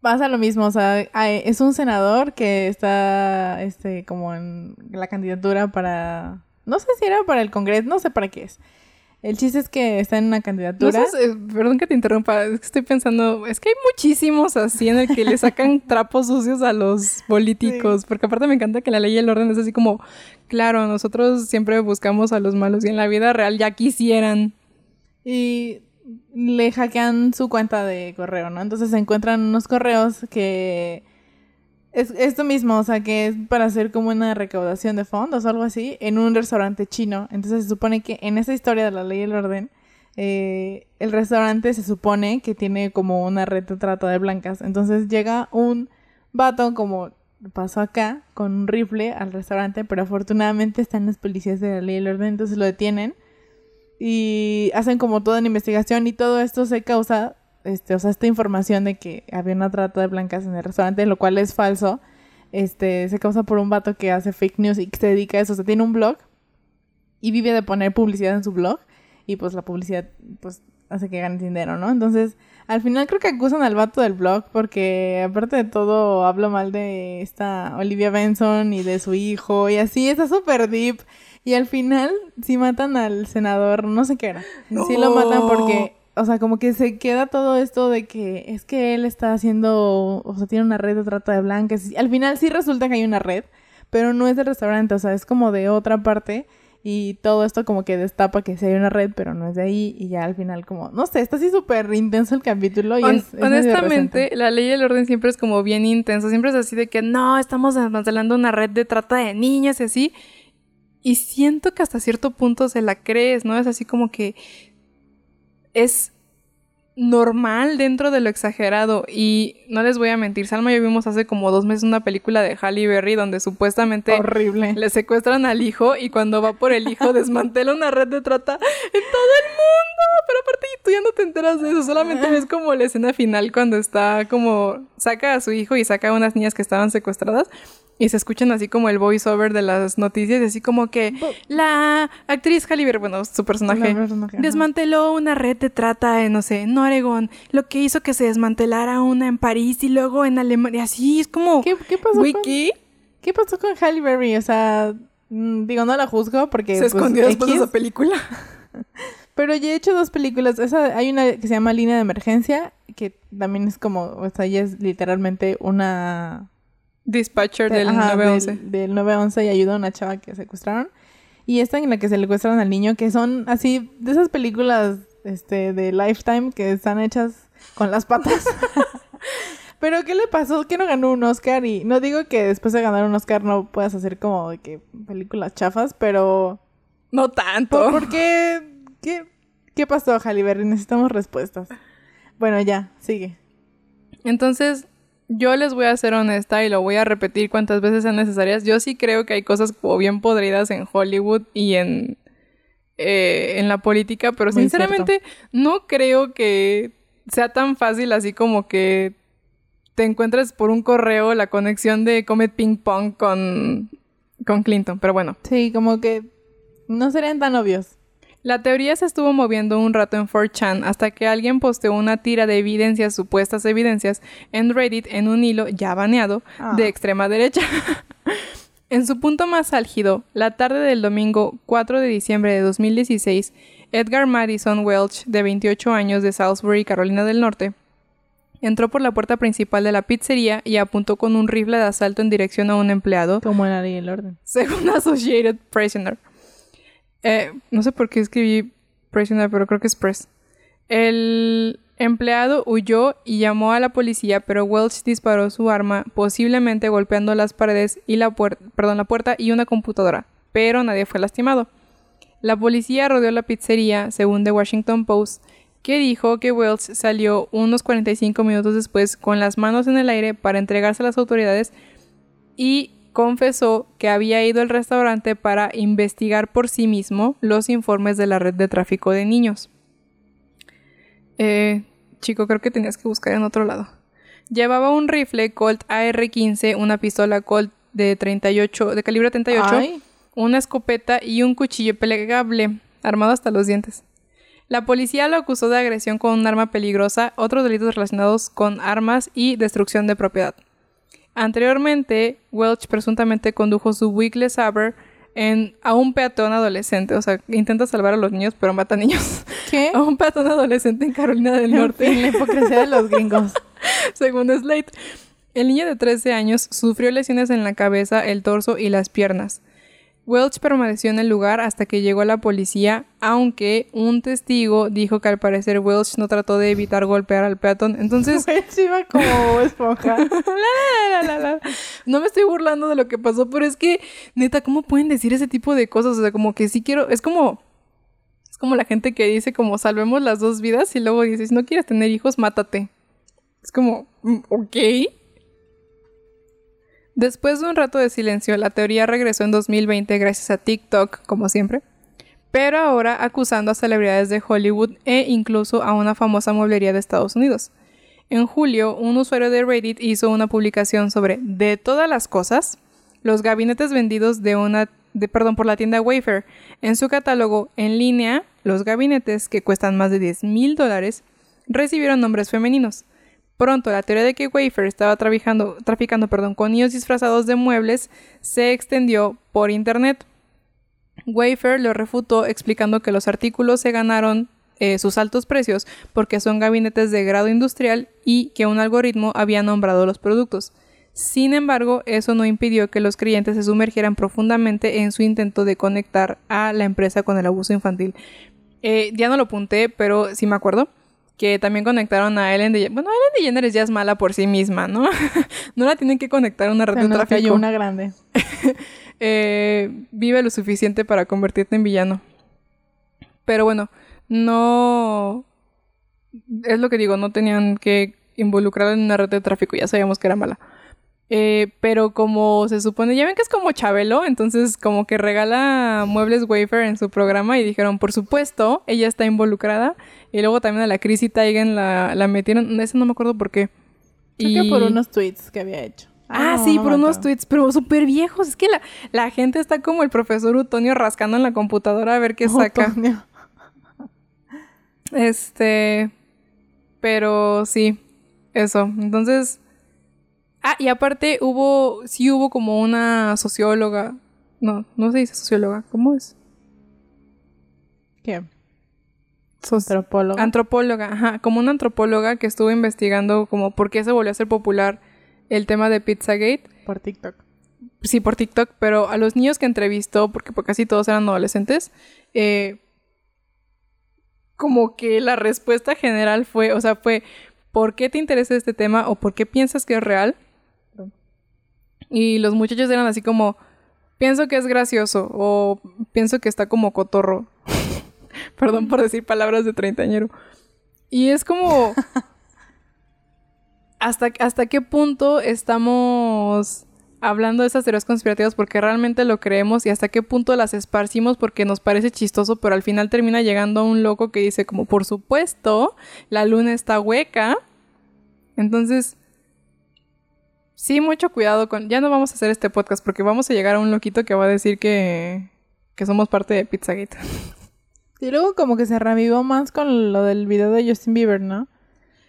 Pasa lo mismo, o sea, es un senador que está, este, como en la candidatura para, no sé si era para el Congreso, no sé para qué es. El chiste es que está en una No candidatura. sé, eh, perdón que te interrumpa, es que estoy pensando, es que hay muchísimos así en el que le sacan trapos sucios a los políticos, porque aparte me encanta que la ley y el orden es así como, claro, nosotros siempre buscamos a los malos y en la vida real ya quisieran. Y le hackean su cuenta de correo, ¿no? Entonces se encuentran unos correos que es esto mismo, o sea, que es para hacer como una recaudación de fondos o algo así en un restaurante chino. Entonces se supone que en esa historia de la ley y el orden, eh, el restaurante se supone que tiene como una red de trata de blancas. Entonces llega un vato como pasó acá con un rifle al restaurante, pero afortunadamente están los policías de la ley y el orden, entonces lo detienen y hacen como toda una investigación y todo esto se causa, este, o sea, esta información de que había una trata de blancas en el restaurante, lo cual es falso, este, se causa por un vato que hace fake news y que se dedica a eso, o sea, tiene un blog y vive de poner publicidad en su blog y pues la publicidad pues hace que gane dinero, ¿no? Entonces, al final creo que acusan al vato del blog porque aparte de todo habla mal de esta Olivia Benson y de su hijo y así, está súper deep. Y al final sí matan al senador, no sé qué era. Sí lo matan porque, o sea, como que se queda todo esto de que es que él está haciendo, o sea, tiene una red de trata de blancas. Al final sí resulta que hay una red, pero no es del restaurante, o sea, es como de otra parte. Y todo esto como que destapa que sí hay una red, pero no es de ahí. Y ya al final como, no sé, está así súper intenso el capítulo. Y Hon- es, es medio honestamente, la ley y el orden siempre es como bien intenso, siempre es así de que no, estamos desmantelando una red de trata de niñas y así. Y siento que hasta cierto punto se la crees, ¿no? Es así como que es normal dentro de lo exagerado. Y no les voy a mentir, Salma y yo vimos hace como dos meses una película de Halle Berry donde supuestamente horrible. le secuestran al hijo y cuando va por el hijo desmantela una red de trata en todo el mundo. Pero aparte tú ya no te enteras de eso, solamente ves como la escena final cuando está como saca a su hijo y saca a unas niñas que estaban secuestradas y se escuchan así como el voiceover de las noticias, y así como que la actriz Halle Berry, bueno, su personaje, desmanteló una red de trata en, no sé, en Oregón, lo que hizo que se desmantelara una en París y luego en Alemania, así es como... ¿Qué, qué pasó Güey, con, ¿qué? ¿Qué pasó con Halle Berry? O sea, mm, digo, no la juzgo porque... Se pues, escondió después de esa película. Pero ya he hecho dos películas. Esa, hay una que se llama Línea de Emergencia, que también es como, o sea, ella es literalmente una... Dispatcher del ajá, 911. Del, del 911 y ayuda a una chava que secuestraron. Y esta en la que se secuestran al niño, que son así, de esas películas este, de Lifetime que están hechas con las patas. Pero ¿qué le pasó? Que no ganó un Oscar y no digo que después de ganar un Oscar no puedas hacer como de que películas chafas, pero No tanto. ¿por, por qué? qué? ¿Qué pasó, Halle Berry? Necesitamos respuestas. Bueno, ya, sigue. Entonces, yo les voy a ser honesta y lo voy a repetir cuantas veces sean necesarias. Yo sí creo que hay cosas como bien podridas en Hollywood y en, eh, en la política, pero Muy sinceramente no creo que sea tan fácil así como que te encuentres por un correo la conexión de Comet Ping Pong con, con Clinton. Pero bueno, Sí, como que no serían tan obvios. La teoría se estuvo moviendo un rato en 4chan hasta que alguien posteó una tira de evidencias, supuestas evidencias, en Reddit en un hilo ya baneado Ah. de extrema derecha. en su punto más álgido, la tarde del domingo 4 de diciembre de 2016, Edgar Madison Welch, de 28 años de Salisbury, Carolina del Norte, entró por la puerta principal de la pizzería y apuntó con un rifle de asalto en dirección a un empleado, Como en la ley y el orden. según Associated Prisoner. Eh, no sé por qué escribí prisoner, pero creo que es press. El empleado huyó y llamó a la policía, pero Welch disparó su arma, posiblemente golpeando las paredes y la la puerta y una computadora, pero nadie fue lastimado. La policía rodeó la pizzería, según The Washington Post, que dijo que Welch salió unos 45 minutos después con las manos en el aire para entregarse a las autoridades y confesó que había ido al restaurante para investigar por sí mismo los informes de la red de tráfico de niños. Eh, chico, creo que tenías que buscar en otro lado. Llevaba un rifle Colt AR-15, una pistola Colt de 38, de calibre 38, Ay, una escopeta y un cuchillo plegable, armado hasta los dientes. La policía lo acusó de agresión con un arma peligrosa, otros delitos relacionados con armas y destrucción de propiedad. Anteriormente, Welch presuntamente condujo su Wiggly Saber en, a un peatón adolescente, o sea, intenta salvar a los niños, pero mata niños. ¿qué? a un peatón adolescente en Carolina del En Norte. fin, la hipocresía de los gringos. Según Slate, el niño de 13 años sufrió lesiones en la cabeza, el torso y las piernas. Welch permaneció en el lugar hasta que llegó la policía, aunque un testigo dijo que al parecer Welch no trató de evitar golpear al peatón. Entonces, Welch iba como esponja. la, la, la, la. no me estoy burlando de lo que pasó, pero es que, neta, ¿cómo pueden decir ese tipo de cosas? O sea, como que sí quiero, es como... Es como la gente que dice como salvemos las dos vidas y luego dices, si no quieres tener hijos, mátate. Es como, mm, ok. Después de un rato de silencio, la teoría regresó en 2020 gracias a TikTok, como siempre, pero ahora acusando a celebridades de Hollywood e incluso a una famosa mueblería de Estados Unidos. En julio, un usuario de Reddit hizo una publicación sobre, de todas las cosas, los gabinetes vendidos de una, de, perdón, por la tienda Wayfair. En su catálogo en línea, los gabinetes, que cuestan más de 10 mil dólares, recibieron nombres femeninos. Pronto, la teoría de que Wayfair estaba traficando, traficando perdón, con niños disfrazados de muebles se extendió por internet. Wayfair lo refutó explicando que los artículos se ganaron eh, sus altos precios porque son gabinetes de grado industrial y que un algoritmo había nombrado los productos. Sin embargo, eso no impidió que los clientes se sumergieran profundamente en su intento de conectar a la empresa con el abuso infantil. Eh, ya no lo apunté, pero sí me acuerdo que también conectaron a Ellen DeGeneres. Bueno, Ellen DeGeneres ya es mala por sí misma, ¿no? no la tienen que conectar a una red Se de nos tráfico. cayó una grande. Eh, vive lo suficiente para convertirte en villano. Pero bueno, no... Es lo que digo, no tenían que involucrarla en una red de tráfico, ya sabíamos que era mala. Eh, pero como se supone, ya ven que es como Chabelo, entonces como que regala muebles Wayfair en su programa y dijeron, por supuesto, ella está involucrada. Y luego también a la Chrissy Teigen la, la metieron, eso no me acuerdo por qué. Creo que por unos tweets que había hecho. Ah, no, sí, no por unos tweets, pero súper viejos. Es que la, la gente está como el profesor Utonio rascando en la computadora a ver qué saca. Este. Pero sí, eso. Entonces. Ah, y aparte hubo. Sí hubo como una socióloga. No, no se dice socióloga. ¿Cómo es? ¿Qué? Sos- Antropólogo. Antropóloga, ajá, como una antropóloga que estuvo investigando como por qué se volvió a hacer popular el tema de Pizzagate. por TikTok. Sí, por TikTok, pero a los niños que entrevistó, porque pues, casi todos eran adolescentes, eh, como que la respuesta general fue, o sea, fue, ¿por qué te interesa este tema o por qué piensas que es real? Y los muchachos eran así como, pienso que es gracioso o pienso que está como cotorro. Perdón por decir palabras de treintañero. Y es como... hasta, hasta qué punto estamos hablando de esas teorías conspirativas porque realmente lo creemos y hasta qué punto las esparcimos porque nos parece chistoso, pero al final termina llegando a un loco que dice como, por supuesto, la luna está hueca. Entonces, sí, mucho cuidado con... Ya no vamos a hacer este podcast porque vamos a llegar a un loquito que va a decir que, que somos parte de Pizzagate. Y luego como que se revivó más con lo del video de Justin Bieber, ¿no?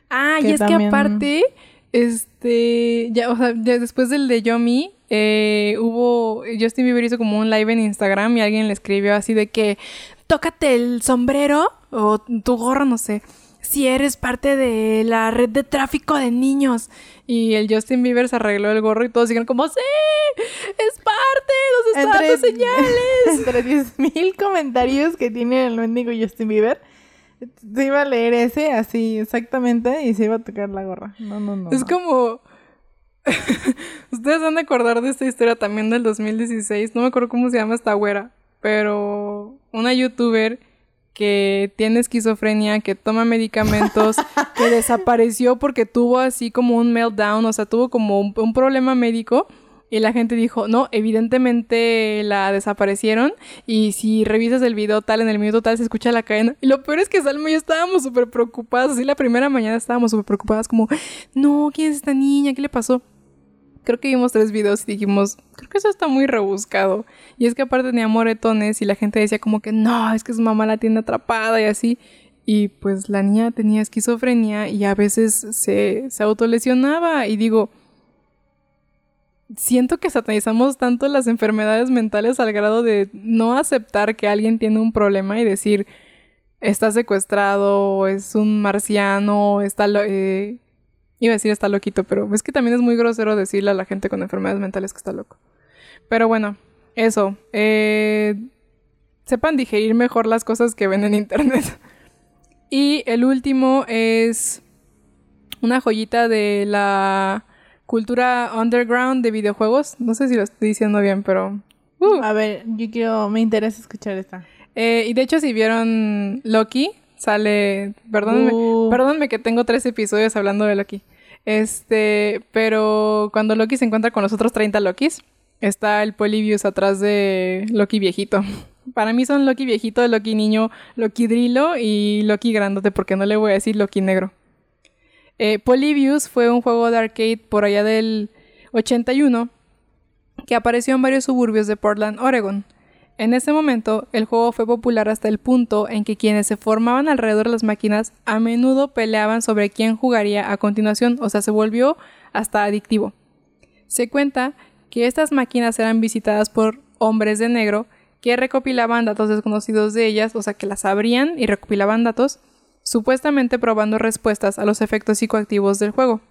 Ah, y es que aparte, este, ya, o sea, ya después del de Yomi, eh, hubo, Justin Bieber hizo como un live en Instagram y alguien le escribió así de que, tócate el sombrero o tu gorro, no sé, si eres parte de la red de tráfico de niños. Y el Justin Bieber se arregló el gorro y todos dijeron como, sí, es parte, nos está dando señales. Entre 10.000 comentarios que tiene el mendigo Justin Bieber, se iba a leer ese así exactamente y se iba a tocar la gorra. No, no, no. Es como... Ustedes van a acordar de esta historia también del 2016. No me acuerdo cómo se llama esta güera. Pero una youtuber que tiene esquizofrenia, que toma medicamentos, que desapareció porque tuvo así como un meltdown, o sea, tuvo como un, un problema médico. Y la gente dijo, no, evidentemente la desaparecieron. Y si revisas el video tal, en el minuto tal, se escucha la cadena. Y lo peor es que Salma y yo estábamos súper preocupadas. Así la primera mañana estábamos súper preocupadas, como, no, ¿quién es esta niña? ¿Qué le pasó? Creo que vimos tres videos y dijimos, creo que eso está muy rebuscado. Y es que aparte tenía moretones y la gente decía como que no, es que su mamá la tiene atrapada y así. Y pues la niña tenía esquizofrenia y a veces se, se autolesionaba. Y digo, siento que satanizamos tanto las enfermedades mentales al grado de no aceptar que alguien tiene un problema y decir está secuestrado, es un marciano, está eh, iba a decir está loquito, pero es que también es muy grosero decirle a la gente con enfermedades mentales que está loco. Pero bueno, eso. Eh, sepan digerir mejor las cosas que ven en internet. y el último es una joyita de la cultura underground de videojuegos. No sé si lo estoy diciendo bien, pero... Uh. A ver, yo quiero... Me interesa escuchar esta. Eh, y de hecho, si vieron Loki, sale... Perdónenme, Uh. perdónenme que tengo tres episodios hablando de Loki. Este... Pero cuando Loki se encuentra con los otros 30 Lokis, está el Polybius atrás de Loki viejito. Para mí son Loki viejito, Loki niño, Loki drilo y Loki grandote, porque no le voy a decir Loki negro. Eh, Polybius fue un juego de arcade por allá del 81 que apareció en varios suburbios de Portland, Oregon. En ese momento, el juego fue popular hasta el punto en que quienes se formaban alrededor de las máquinas a menudo peleaban sobre quién jugaría a continuación, o sea, se volvió hasta adictivo. Se cuenta que estas máquinas eran visitadas por hombres de negro que recopilaban datos desconocidos de ellas, o sea, que las abrían y recopilaban datos, supuestamente probando respuestas a los efectos psicoactivos del juego.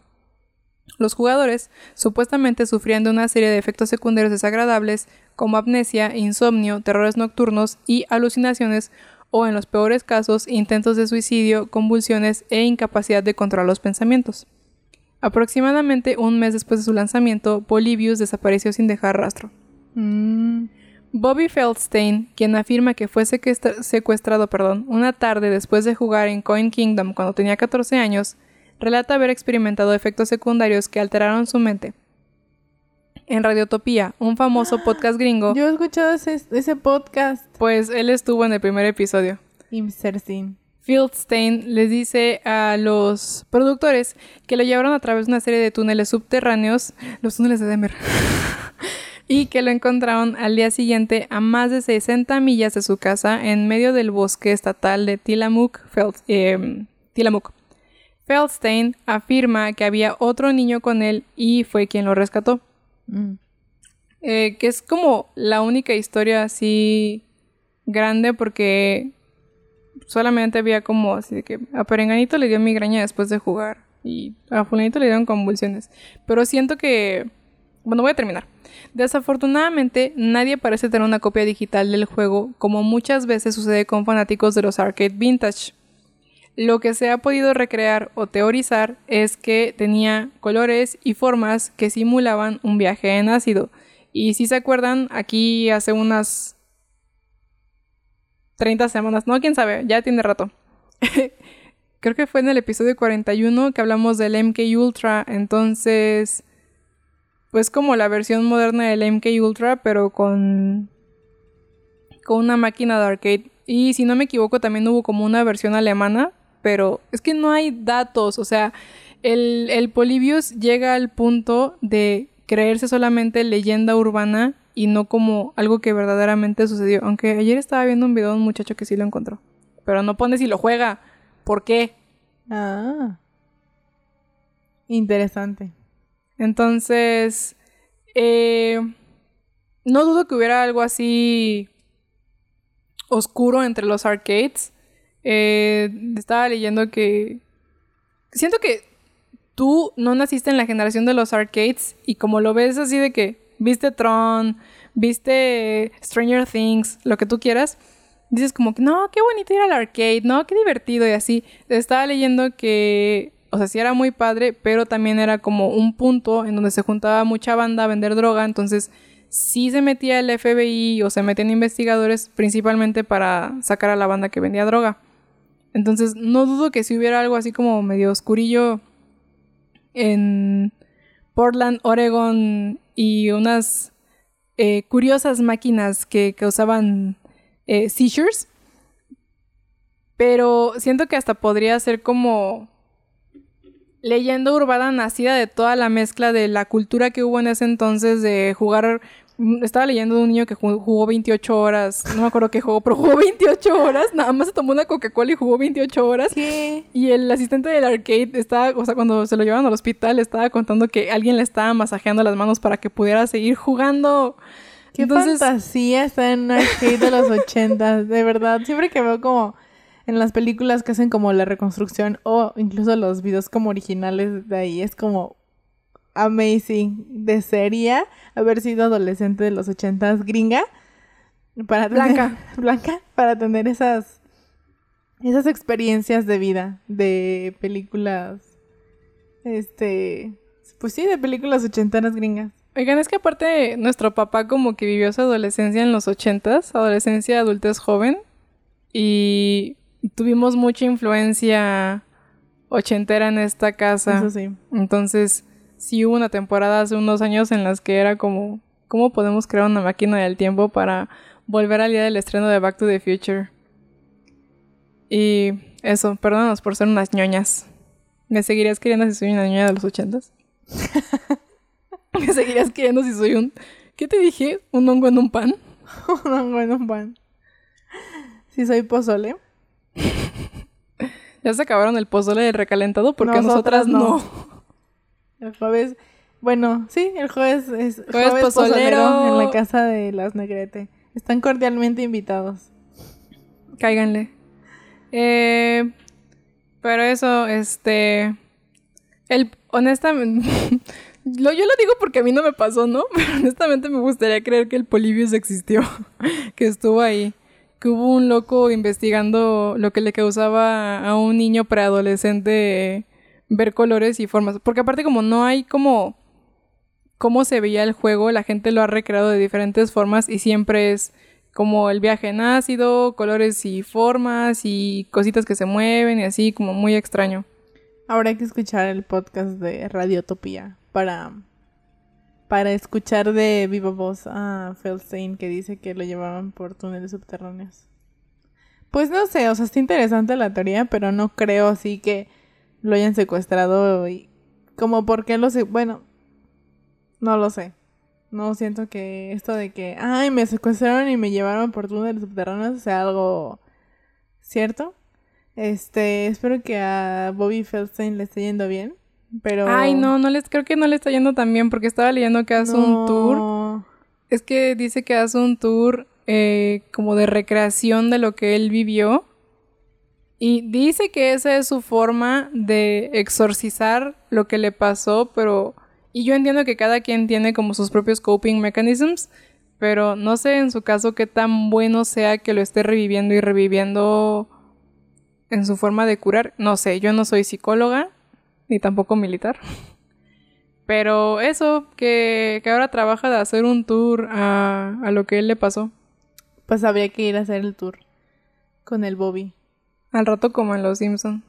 Los jugadores supuestamente sufrían de una serie de efectos secundarios desagradables como amnesia, insomnio, terrores nocturnos y alucinaciones o en los peores casos intentos de suicidio, convulsiones e incapacidad de controlar los pensamientos. Aproximadamente un mes después de su lanzamiento, Polybius desapareció sin dejar rastro. Mm. Bobby Feldstein, quien afirma que fue secuestra- secuestrado perdón, una tarde después de jugar en Coin Kingdom cuando tenía 14 años, relata haber experimentado efectos secundarios que alteraron su mente. En Radiotopía, un famoso podcast gringo, Yo he escuchado ese, ese podcast. pues él estuvo en el primer episodio. Inserting. Fieldstein les dice a los productores que lo llevaron a través de una serie de túneles subterráneos, los túneles de Denver, y que lo encontraron al día siguiente a más de 60 millas de su casa en medio del bosque estatal de Tillamook. Feld- eh, Tillamook. Feldstein afirma que había otro niño con él y fue quien lo rescató. Mm. Eh, que es como la única historia así grande porque solamente había como así de que a Perenganito le dio migraña después de jugar y a Fulanito le dieron convulsiones. Pero siento que... Bueno, voy a terminar. Desafortunadamente, nadie parece tener una copia digital del juego, como muchas veces sucede con fanáticos de los arcade vintage. Lo que se ha podido recrear o teorizar es que tenía colores y formas que simulaban un viaje en ácido. Y si se acuerdan, aquí hace unas 30 semanas, no, quién sabe, ya tiene rato. creo que fue en el episodio 41 que hablamos del MK Ultra, entonces pues como la versión moderna del MK Ultra, pero con con una máquina de arcade. Y si no me equivoco, también hubo como una versión alemana, pero es que no hay datos, o sea, el, el Polybius llega al punto de creerse solamente leyenda urbana y no como algo que verdaderamente sucedió. Aunque ayer estaba viendo un video de un muchacho que sí lo encontró. Pero no pone si lo juega. ¿Por qué? Ah. Interesante. Entonces, eh, no dudo que hubiera algo así oscuro entre los arcades. Eh, estaba leyendo que... Siento que tú no naciste en la generación de los arcades y como lo ves así de que viste Tron, viste Stranger Things, lo que tú quieras, dices como que no, qué bonito ir al arcade, no, qué divertido y así. Estaba leyendo que, o sea, sí era muy padre, pero también era como un punto en donde se juntaba mucha banda a vender droga, entonces sí se metía el FBI o se metían investigadores principalmente para sacar a la banda que vendía droga. Entonces no dudo que si hubiera algo así como medio oscurillo en Portland, Oregon y unas eh, curiosas máquinas que causaban eh, seizures. Pero siento que hasta podría ser como leyenda urbana nacida de toda la mezcla de la cultura que hubo en ese entonces de jugar estaba leyendo de un niño que jugó 28 horas. No me acuerdo qué jugó, pero jugó 28 horas. Nada más se tomó una Coca-Cola y jugó 28 horas. ¿Qué? Y el asistente del arcade estaba, o sea, cuando se lo llevaron al hospital, estaba contando que alguien le estaba masajeando las manos para que pudiera seguir jugando. Qué fantasía está en un arcade de los 80. De verdad, siempre que veo como en las películas que hacen como la reconstrucción o incluso los videos como originales de ahí, es como, amazing. Desearía haber sido adolescente de los ochentas gringa. Para blanca. blanca. Para tener esas. Esas experiencias de vida. De películas. Este. Pues sí, de películas ochentas gringas. Oigan, es que aparte nuestro papá como que vivió su adolescencia en los ochentas, adolescencia, adultez joven, y tuvimos mucha influencia ochentera en esta casa. Eso sí. Entonces, sí hubo una temporada hace unos años en las que era como, ¿cómo podemos crear una máquina del tiempo para volver al día del estreno de Back to the Future? Y eso, perdónanos por ser unas ñoñas. ¿Me seguirías queriendo si soy una ñoña de los ochentas? ¿Me seguirías queriendo si soy un... ¿Qué te dije? ¿Un hongo en un pan? un hongo en un pan. Si soy pozole. ya se acabaron el pozole del recalentado porque nosotras, no. El jueves, bueno, sí, el jueves es jueves, pozolero. en la casa de las Negrete. Están cordialmente invitados. Cáiganle. Eh, pero eso, este, el, honestamente, lo, yo lo digo porque a mí no me pasó, ¿no? Pero honestamente me gustaría creer que el Polibius existió, que estuvo ahí, que hubo un loco investigando lo que le causaba a un niño preadolescente ver colores y formas. Porque aparte como no hay como cómo se veía el juego, la gente lo ha recreado de diferentes formas y siempre es como el viaje en ácido, colores y formas y cositas que se mueven y así como muy extraño. Ahora hay que escuchar el podcast de Radiotopía para para escuchar de viva voz a Feldstein que dice que lo llevaban por túneles subterráneos. Pues no sé, o sea, está interesante la teoría, pero no creo así que lo hayan secuestrado y como por qué lo sé, bueno, no lo sé. No siento que esto de que, ay, me secuestraron y me llevaron por túneles subterráneos sea algo cierto. Este, espero que a Bobby Feldstein le esté yendo bien, pero... Ay, no, no les, creo que no le está yendo tan bien porque estaba leyendo que hace un tour. Es que dice que hace un tour eh, como de recreación de lo que él vivió y dice que esa es su forma de exorcizar lo que le pasó, pero... Y yo entiendo que cada quien tiene como sus propios coping mechanisms, pero no sé en su caso qué tan bueno sea que lo esté reviviendo y reviviendo en su forma de curar. No sé, yo no soy psicóloga, ni tampoco militar. Pero eso, que, que ahora trabaja de hacer un tour a, a lo que él le pasó. Pues había que ir a hacer el tour con el Bobby. Al rato como en Los Simpson.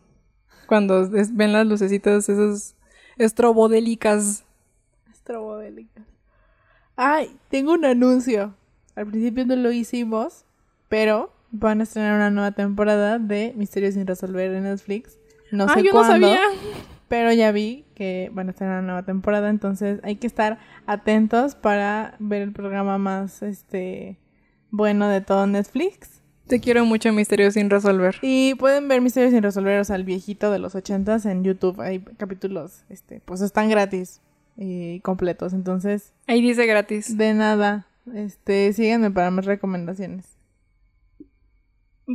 Cuando ven las lucecitas, esas estrobodélicas. Estrobodélicas. Ay, tengo un anuncio. Al principio no lo hicimos, pero van a estrenar una nueva temporada de Misterios sin resolver en Netflix. No sé ah, yo cuándo, no sabía. pero ya vi que van a estrenar una nueva temporada, entonces hay que estar atentos para ver el programa más este bueno de todo Netflix. Te quiero mucho, Misterio sin resolver. Y pueden ver Misterios sin resolver, o sea, el viejito de los ochentas en YouTube. Hay capítulos, este, pues están gratis y completos. Entonces, Ahí dice gratis. de nada, este, síganme para más recomendaciones.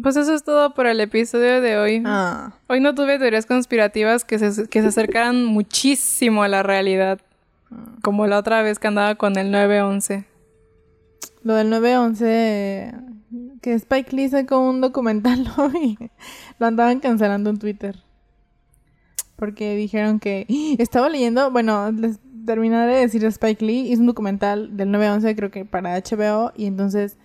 Pues eso es todo por el episodio de hoy. Ah, Hoy no tuve teorías conspirativas que se, que se acercaran muchísimo a la realidad. Como la otra vez que andaba con el 911. lo del 911, que Spike Lee sacó un documental ¿no? y lo andaban cancelando en Twitter. Porque dijeron que estaba leyendo, bueno, les terminaré de decir Spike Lee, hizo un documental del 911 creo que para HBO y entonces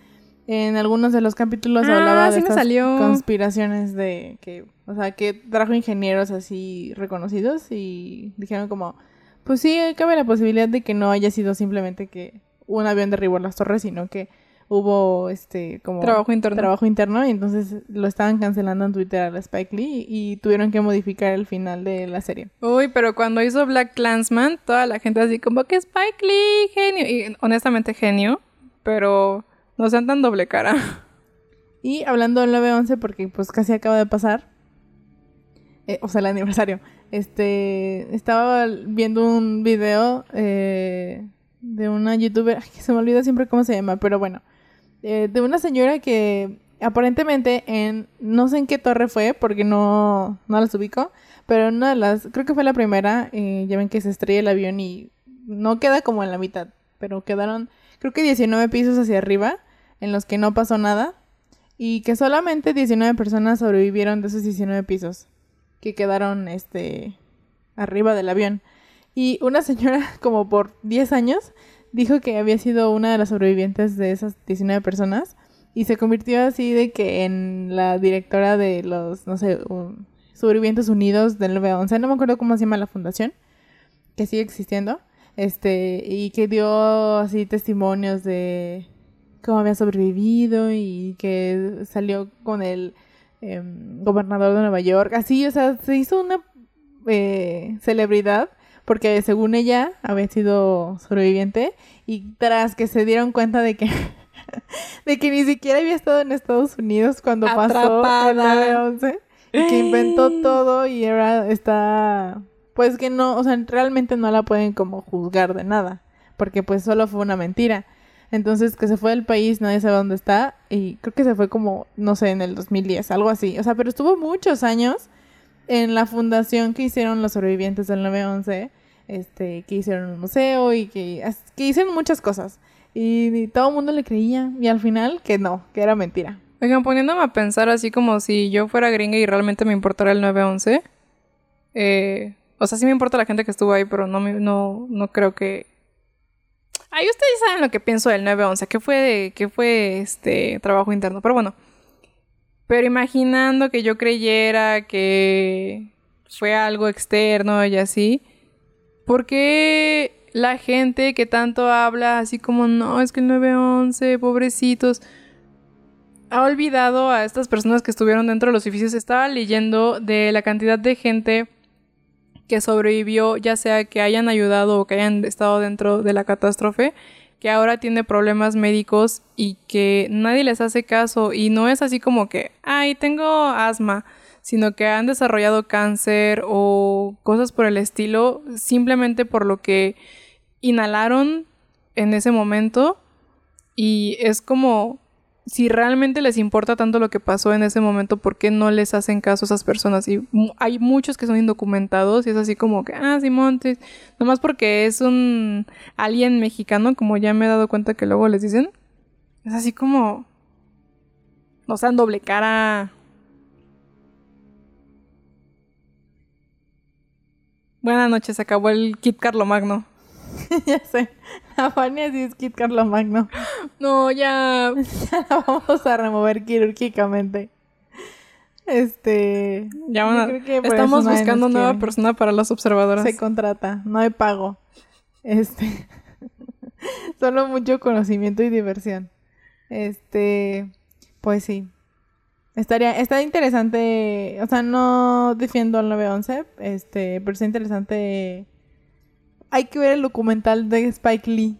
en algunos de los capítulos Ah, hablaba de sí estas conspiraciones de que, o sea, que trajo ingenieros así reconocidos y dijeron como, pues sí, cabe la posibilidad de que no haya sido simplemente que un avión derribó las torres, sino que hubo este como Trabajo interno. trabajo interno y entonces lo estaban cancelando en Twitter a la Spike Lee y tuvieron que modificar el final de la serie. Uy, pero cuando hizo Black Clansman, toda la gente así como que Spike Lee, genio. Y honestamente genio, pero no sean tan doble cara. Y hablando del 911, porque pues casi acaba de pasar, eh, o sea, el aniversario, este, estaba viendo un video eh, de una youtuber, ay, que se me olvida siempre cómo se llama, pero bueno, eh, de una señora que aparentemente en, no sé en qué torre fue, porque no, no las ubico, pero en una de las, creo que fue la primera, eh, ya ven que se estrella el avión y no queda como en la mitad, pero quedaron, creo que 19 pisos hacia arriba, en los que no pasó nada. Y que solamente 19 personas sobrevivieron de esos 19 pisos que quedaron este arriba del avión. Y una señora como por 10 años dijo que había sido una de las sobrevivientes de esas 19 personas y se convirtió así de que en la directora de los, no sé, sobrevivientes unidos del 911, no me acuerdo cómo se llama la fundación, que sigue existiendo, este, y que dio así testimonios de cómo había sobrevivido y que salió con el em, gobernador de Nueva York. Así, o sea, se hizo una eh, celebridad porque según ella había sido sobreviviente y tras que se dieron cuenta de que de que ni siquiera había estado en Estados Unidos cuando pasó el Atrapada. 9/11 y que inventó todo y era está pues que no, o sea, realmente no la pueden como juzgar de nada, porque pues solo fue una mentira. Entonces, que se fue del país, nadie sabe dónde está. Y creo que se fue como, no sé, en el 2010, algo así. O sea, pero estuvo muchos años en la fundación que hicieron los sobrevivientes del 911. Este, que hicieron un museo y que, que hicieron muchas cosas. Y, y todo el mundo le creía. Y al final, que no, que era mentira. Oigan, poniéndome a pensar así como si yo fuera gringa y realmente me importara el 911. Eh, o sea, sí me importa la gente que estuvo ahí, pero no, me- no, no creo que... Ay, ustedes saben lo que pienso del 911, que fue, que fue este trabajo interno, pero bueno. Pero imaginando que yo creyera que fue algo externo y así, ¿por qué la gente que tanto habla así como, no, es que el 911, pobrecitos, ha olvidado a estas personas que estuvieron dentro de los edificios? Estaba leyendo de la cantidad de gente que sobrevivió, ya sea que hayan ayudado o que hayan estado dentro de la catástrofe, que ahora tiene problemas médicos y que nadie les hace caso y no es así como que, ay, tengo asma, sino que han desarrollado cáncer o cosas por el estilo simplemente por lo que inhalaron en ese momento y es como si realmente les importa tanto lo que pasó en ese momento, ¿por qué no les hacen caso a esas personas? Y hay muchos que son indocumentados y es así como que, ah, Simón, te- nomás porque es un alien mexicano, como ya me he dado cuenta que luego les dicen. Es así como, no sean doble cara. Buenas noches, se acabó el Kit Carlomagno. ya sé. La Fania sí es Kit Carlo Magno. No, ya. Ya la vamos a remover quirúrgicamente. Este. Ya van a- Estamos buscando nueva persona para las observadoras. Se contrata, no hay pago. Este. Solo mucho conocimiento y diversión. Este. Pues sí. Estaría, está interesante. O sea, no defiendo al 911. Este, pero está interesante. Hay que ver el documental de Spike Lee.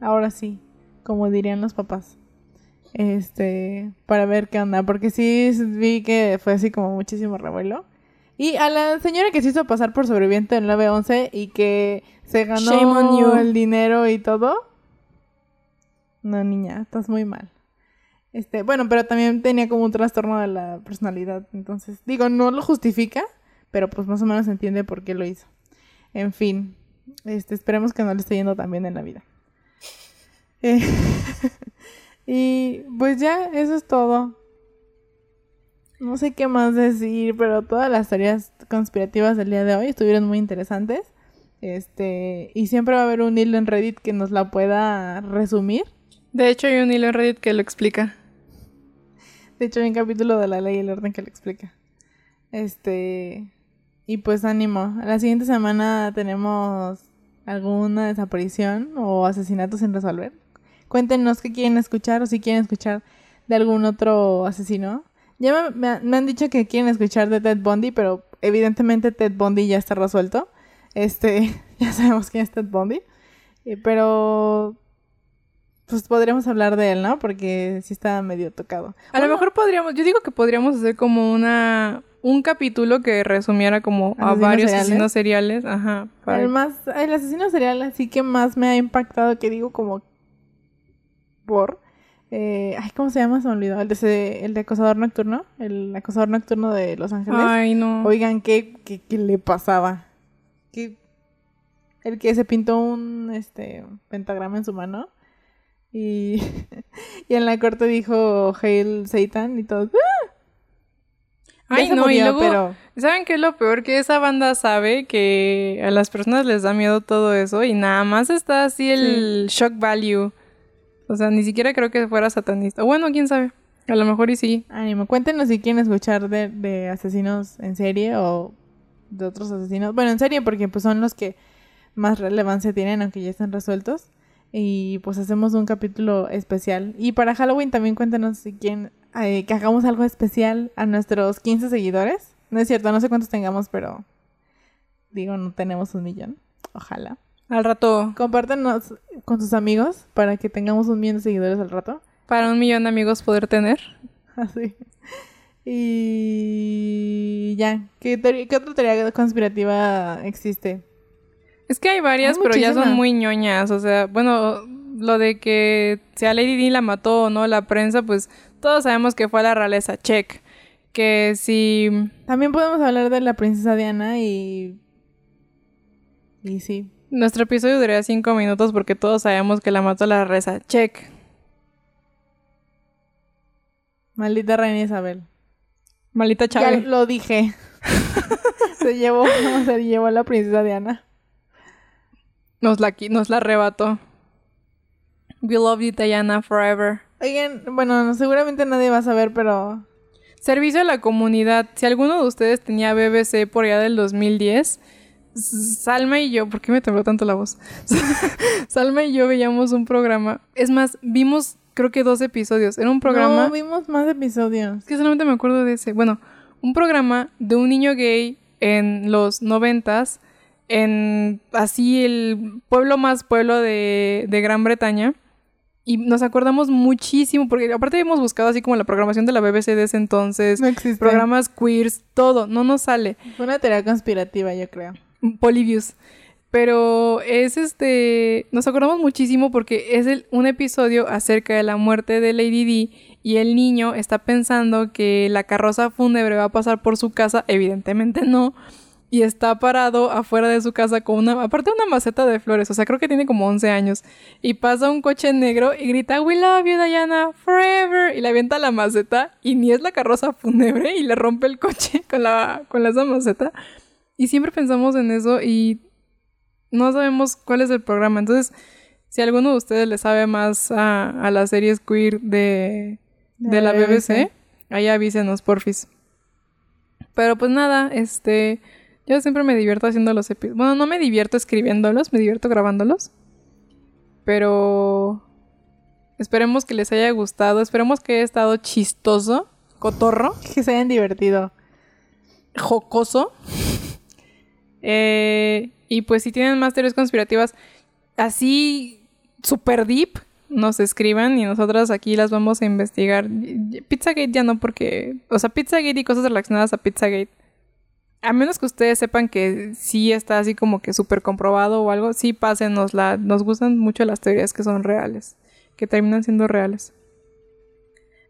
Ahora sí. Como dirían los papás. Este. Para ver qué onda. Porque sí vi que fue así como muchísimo revuelo. Y a la señora que se hizo pasar por sobreviviente del 911 y que se ganó el dinero y todo. No, niña, estás muy mal. Este, bueno, pero también tenía como un trastorno de la personalidad. Entonces, digo, no lo justifica, pero pues más o menos entiende por qué lo hizo. En fin, este, esperemos que no le esté yendo tan bien en la vida. Eh, y pues ya, eso es todo. No sé qué más decir, pero todas las teorías conspirativas del día de hoy estuvieron muy interesantes. Este, y siempre va a haber un hilo en Reddit que nos la pueda resumir. De hecho, hay un hilo en Reddit que lo explica. De hecho, hay un capítulo de la ley y el orden que lo explica. Este, y pues ánimo. La siguiente semana tenemos alguna desaparición o asesinato sin resolver. Cuéntenos qué quieren escuchar o si quieren escuchar de algún otro asesino. Ya me, me han- dicho que quieren escuchar de Ted Bundy, pero evidentemente Ted Bundy ya está resuelto. Este, ya sabemos quién es Ted Bundy. Eh, pero pues podríamos hablar de él, ¿no? Porque sí está medio tocado. A lo mejor podríamos, yo digo que podríamos hacer como una un capítulo que resumiera como a ¿Asesinos varios seriales? asesinos seriales, ajá, para- El más, el asesino serial así que más me ha impactado, que digo como por, eh, ay, ¿cómo se llama? Se me olvidó. El de, ese- el de acosador nocturno, el acosador nocturno de Los Ángeles. Ay, no. Oigan, ¿qué, qué, qué le pasaba? ¿Qué- El que se pintó un este pentagrama en su mano y, y en la corte dijo Hail Satan y todo. ¡Ah! Ay, no, y murió, luego pero ¿Saben qué es lo peor? Que esa banda sabe que a las personas les da miedo todo eso y nada más está así el shock value. O sea, ni siquiera creo que fuera satanista. O Bueno, quién sabe. A lo mejor y sí. Ánimo, cuéntenos si quieren escuchar de, de asesinos en serie o de otros asesinos. Bueno, en serie porque pues son los que más relevancia tienen, aunque ya están resueltos. Y pues hacemos un capítulo especial. Y para Halloween también cuéntenos si quieren eh, que hagamos algo especial a nuestros 15 seguidores. No es cierto, no sé cuántos tengamos, pero digo, no tenemos un millón. Ojalá. Al rato, Compártenos con sus amigos para que tengamos un millón de seguidores al rato. para un millón de amigos poder tener. Así. Y ya, ¿qué, teoría- qué otra teoría conspirativa existe? Es que hay varias, Hay pero ya son muy ñoñas. O sea, bueno, lo de que si a Lady Di la mató o no la prensa, pues todos sabemos que fue a la realeza. Check. Que si También podemos hablar de la princesa Diana y... Y sí. nuestro episodio duraría cinco minutos porque todos sabemos que la mató la realeza. Check. Maldita reina Isabel. Malita Ya Chávez. lo dije. se llevó, se llevó a la princesa Diana. Nos la, nos la arrebató. We love you, Diana, forever. Oigan, bueno, seguramente nadie va a saber, pero... Servicio a la comunidad. Si alguno de ustedes tenía BBC por allá del 2010, S- Salma y yo, ¿por qué me tembló tanto la voz? Salma y yo veíamos un programa. Es más, vimos creo que dos episodios. Era un programa No, vimos más episodios. Es que solamente me acuerdo de ese. Bueno, un programa de un niño gay en los noventas, en así el pueblo más pueblo de, de Gran Bretaña. Y nos acordamos muchísimo, porque aparte hemos buscado así como la programación de la BBC de ese entonces, No existe. programas queers, todo, no nos sale. Fue una teoría conspirativa, yo creo. Polyviews. Pero es este. Nos acordamos muchísimo porque es el- un episodio acerca de la muerte de Lady D. Y el niño está pensando que la carroza fúnebre va a pasar por su casa. Evidentemente no. Y está parado afuera de su casa con una. Aparte, una maceta de flores. O sea, creo que tiene como 11 años. Y pasa un coche negro y grita: We love you, Diana, forever. Y le avienta la maceta. Y ni es la carroza fúnebre. Y le rompe el coche con la, con la esa maceta. Y siempre pensamos en eso y no sabemos cuál es el programa. Entonces, si alguno de ustedes le sabe más a, a las series queer de, de la BBC, ahí avísenos, porfis. Pero pues nada, este, yo siempre me divierto haciendo los episodios. Bueno, no me divierto escribiéndolos, me divierto grabándolos. Pero esperemos que les haya gustado, esperemos que haya estado chistoso, cotorro, Que se hayan divertido. jocoso. Eh, y pues si tienen más teorías conspirativas así super deep, nos escriban y nosotras aquí las vamos a investigar. Pizzagate ya no porque, o sea, Pizzagate y cosas relacionadas a Pizzagate. A menos que ustedes sepan que sí está así como que súper comprobado o algo, sí pásenosla. Nos gustan mucho las teorías que son reales, que terminan siendo reales.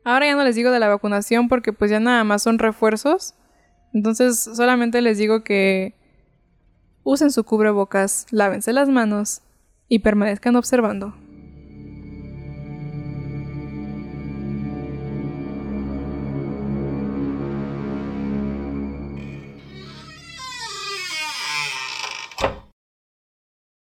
Ahora ya no les digo de la vacunación porque pues ya nada más son refuerzos. Entonces solamente les digo que usen su cubrebocas, lávense las manos y permanezcan observando.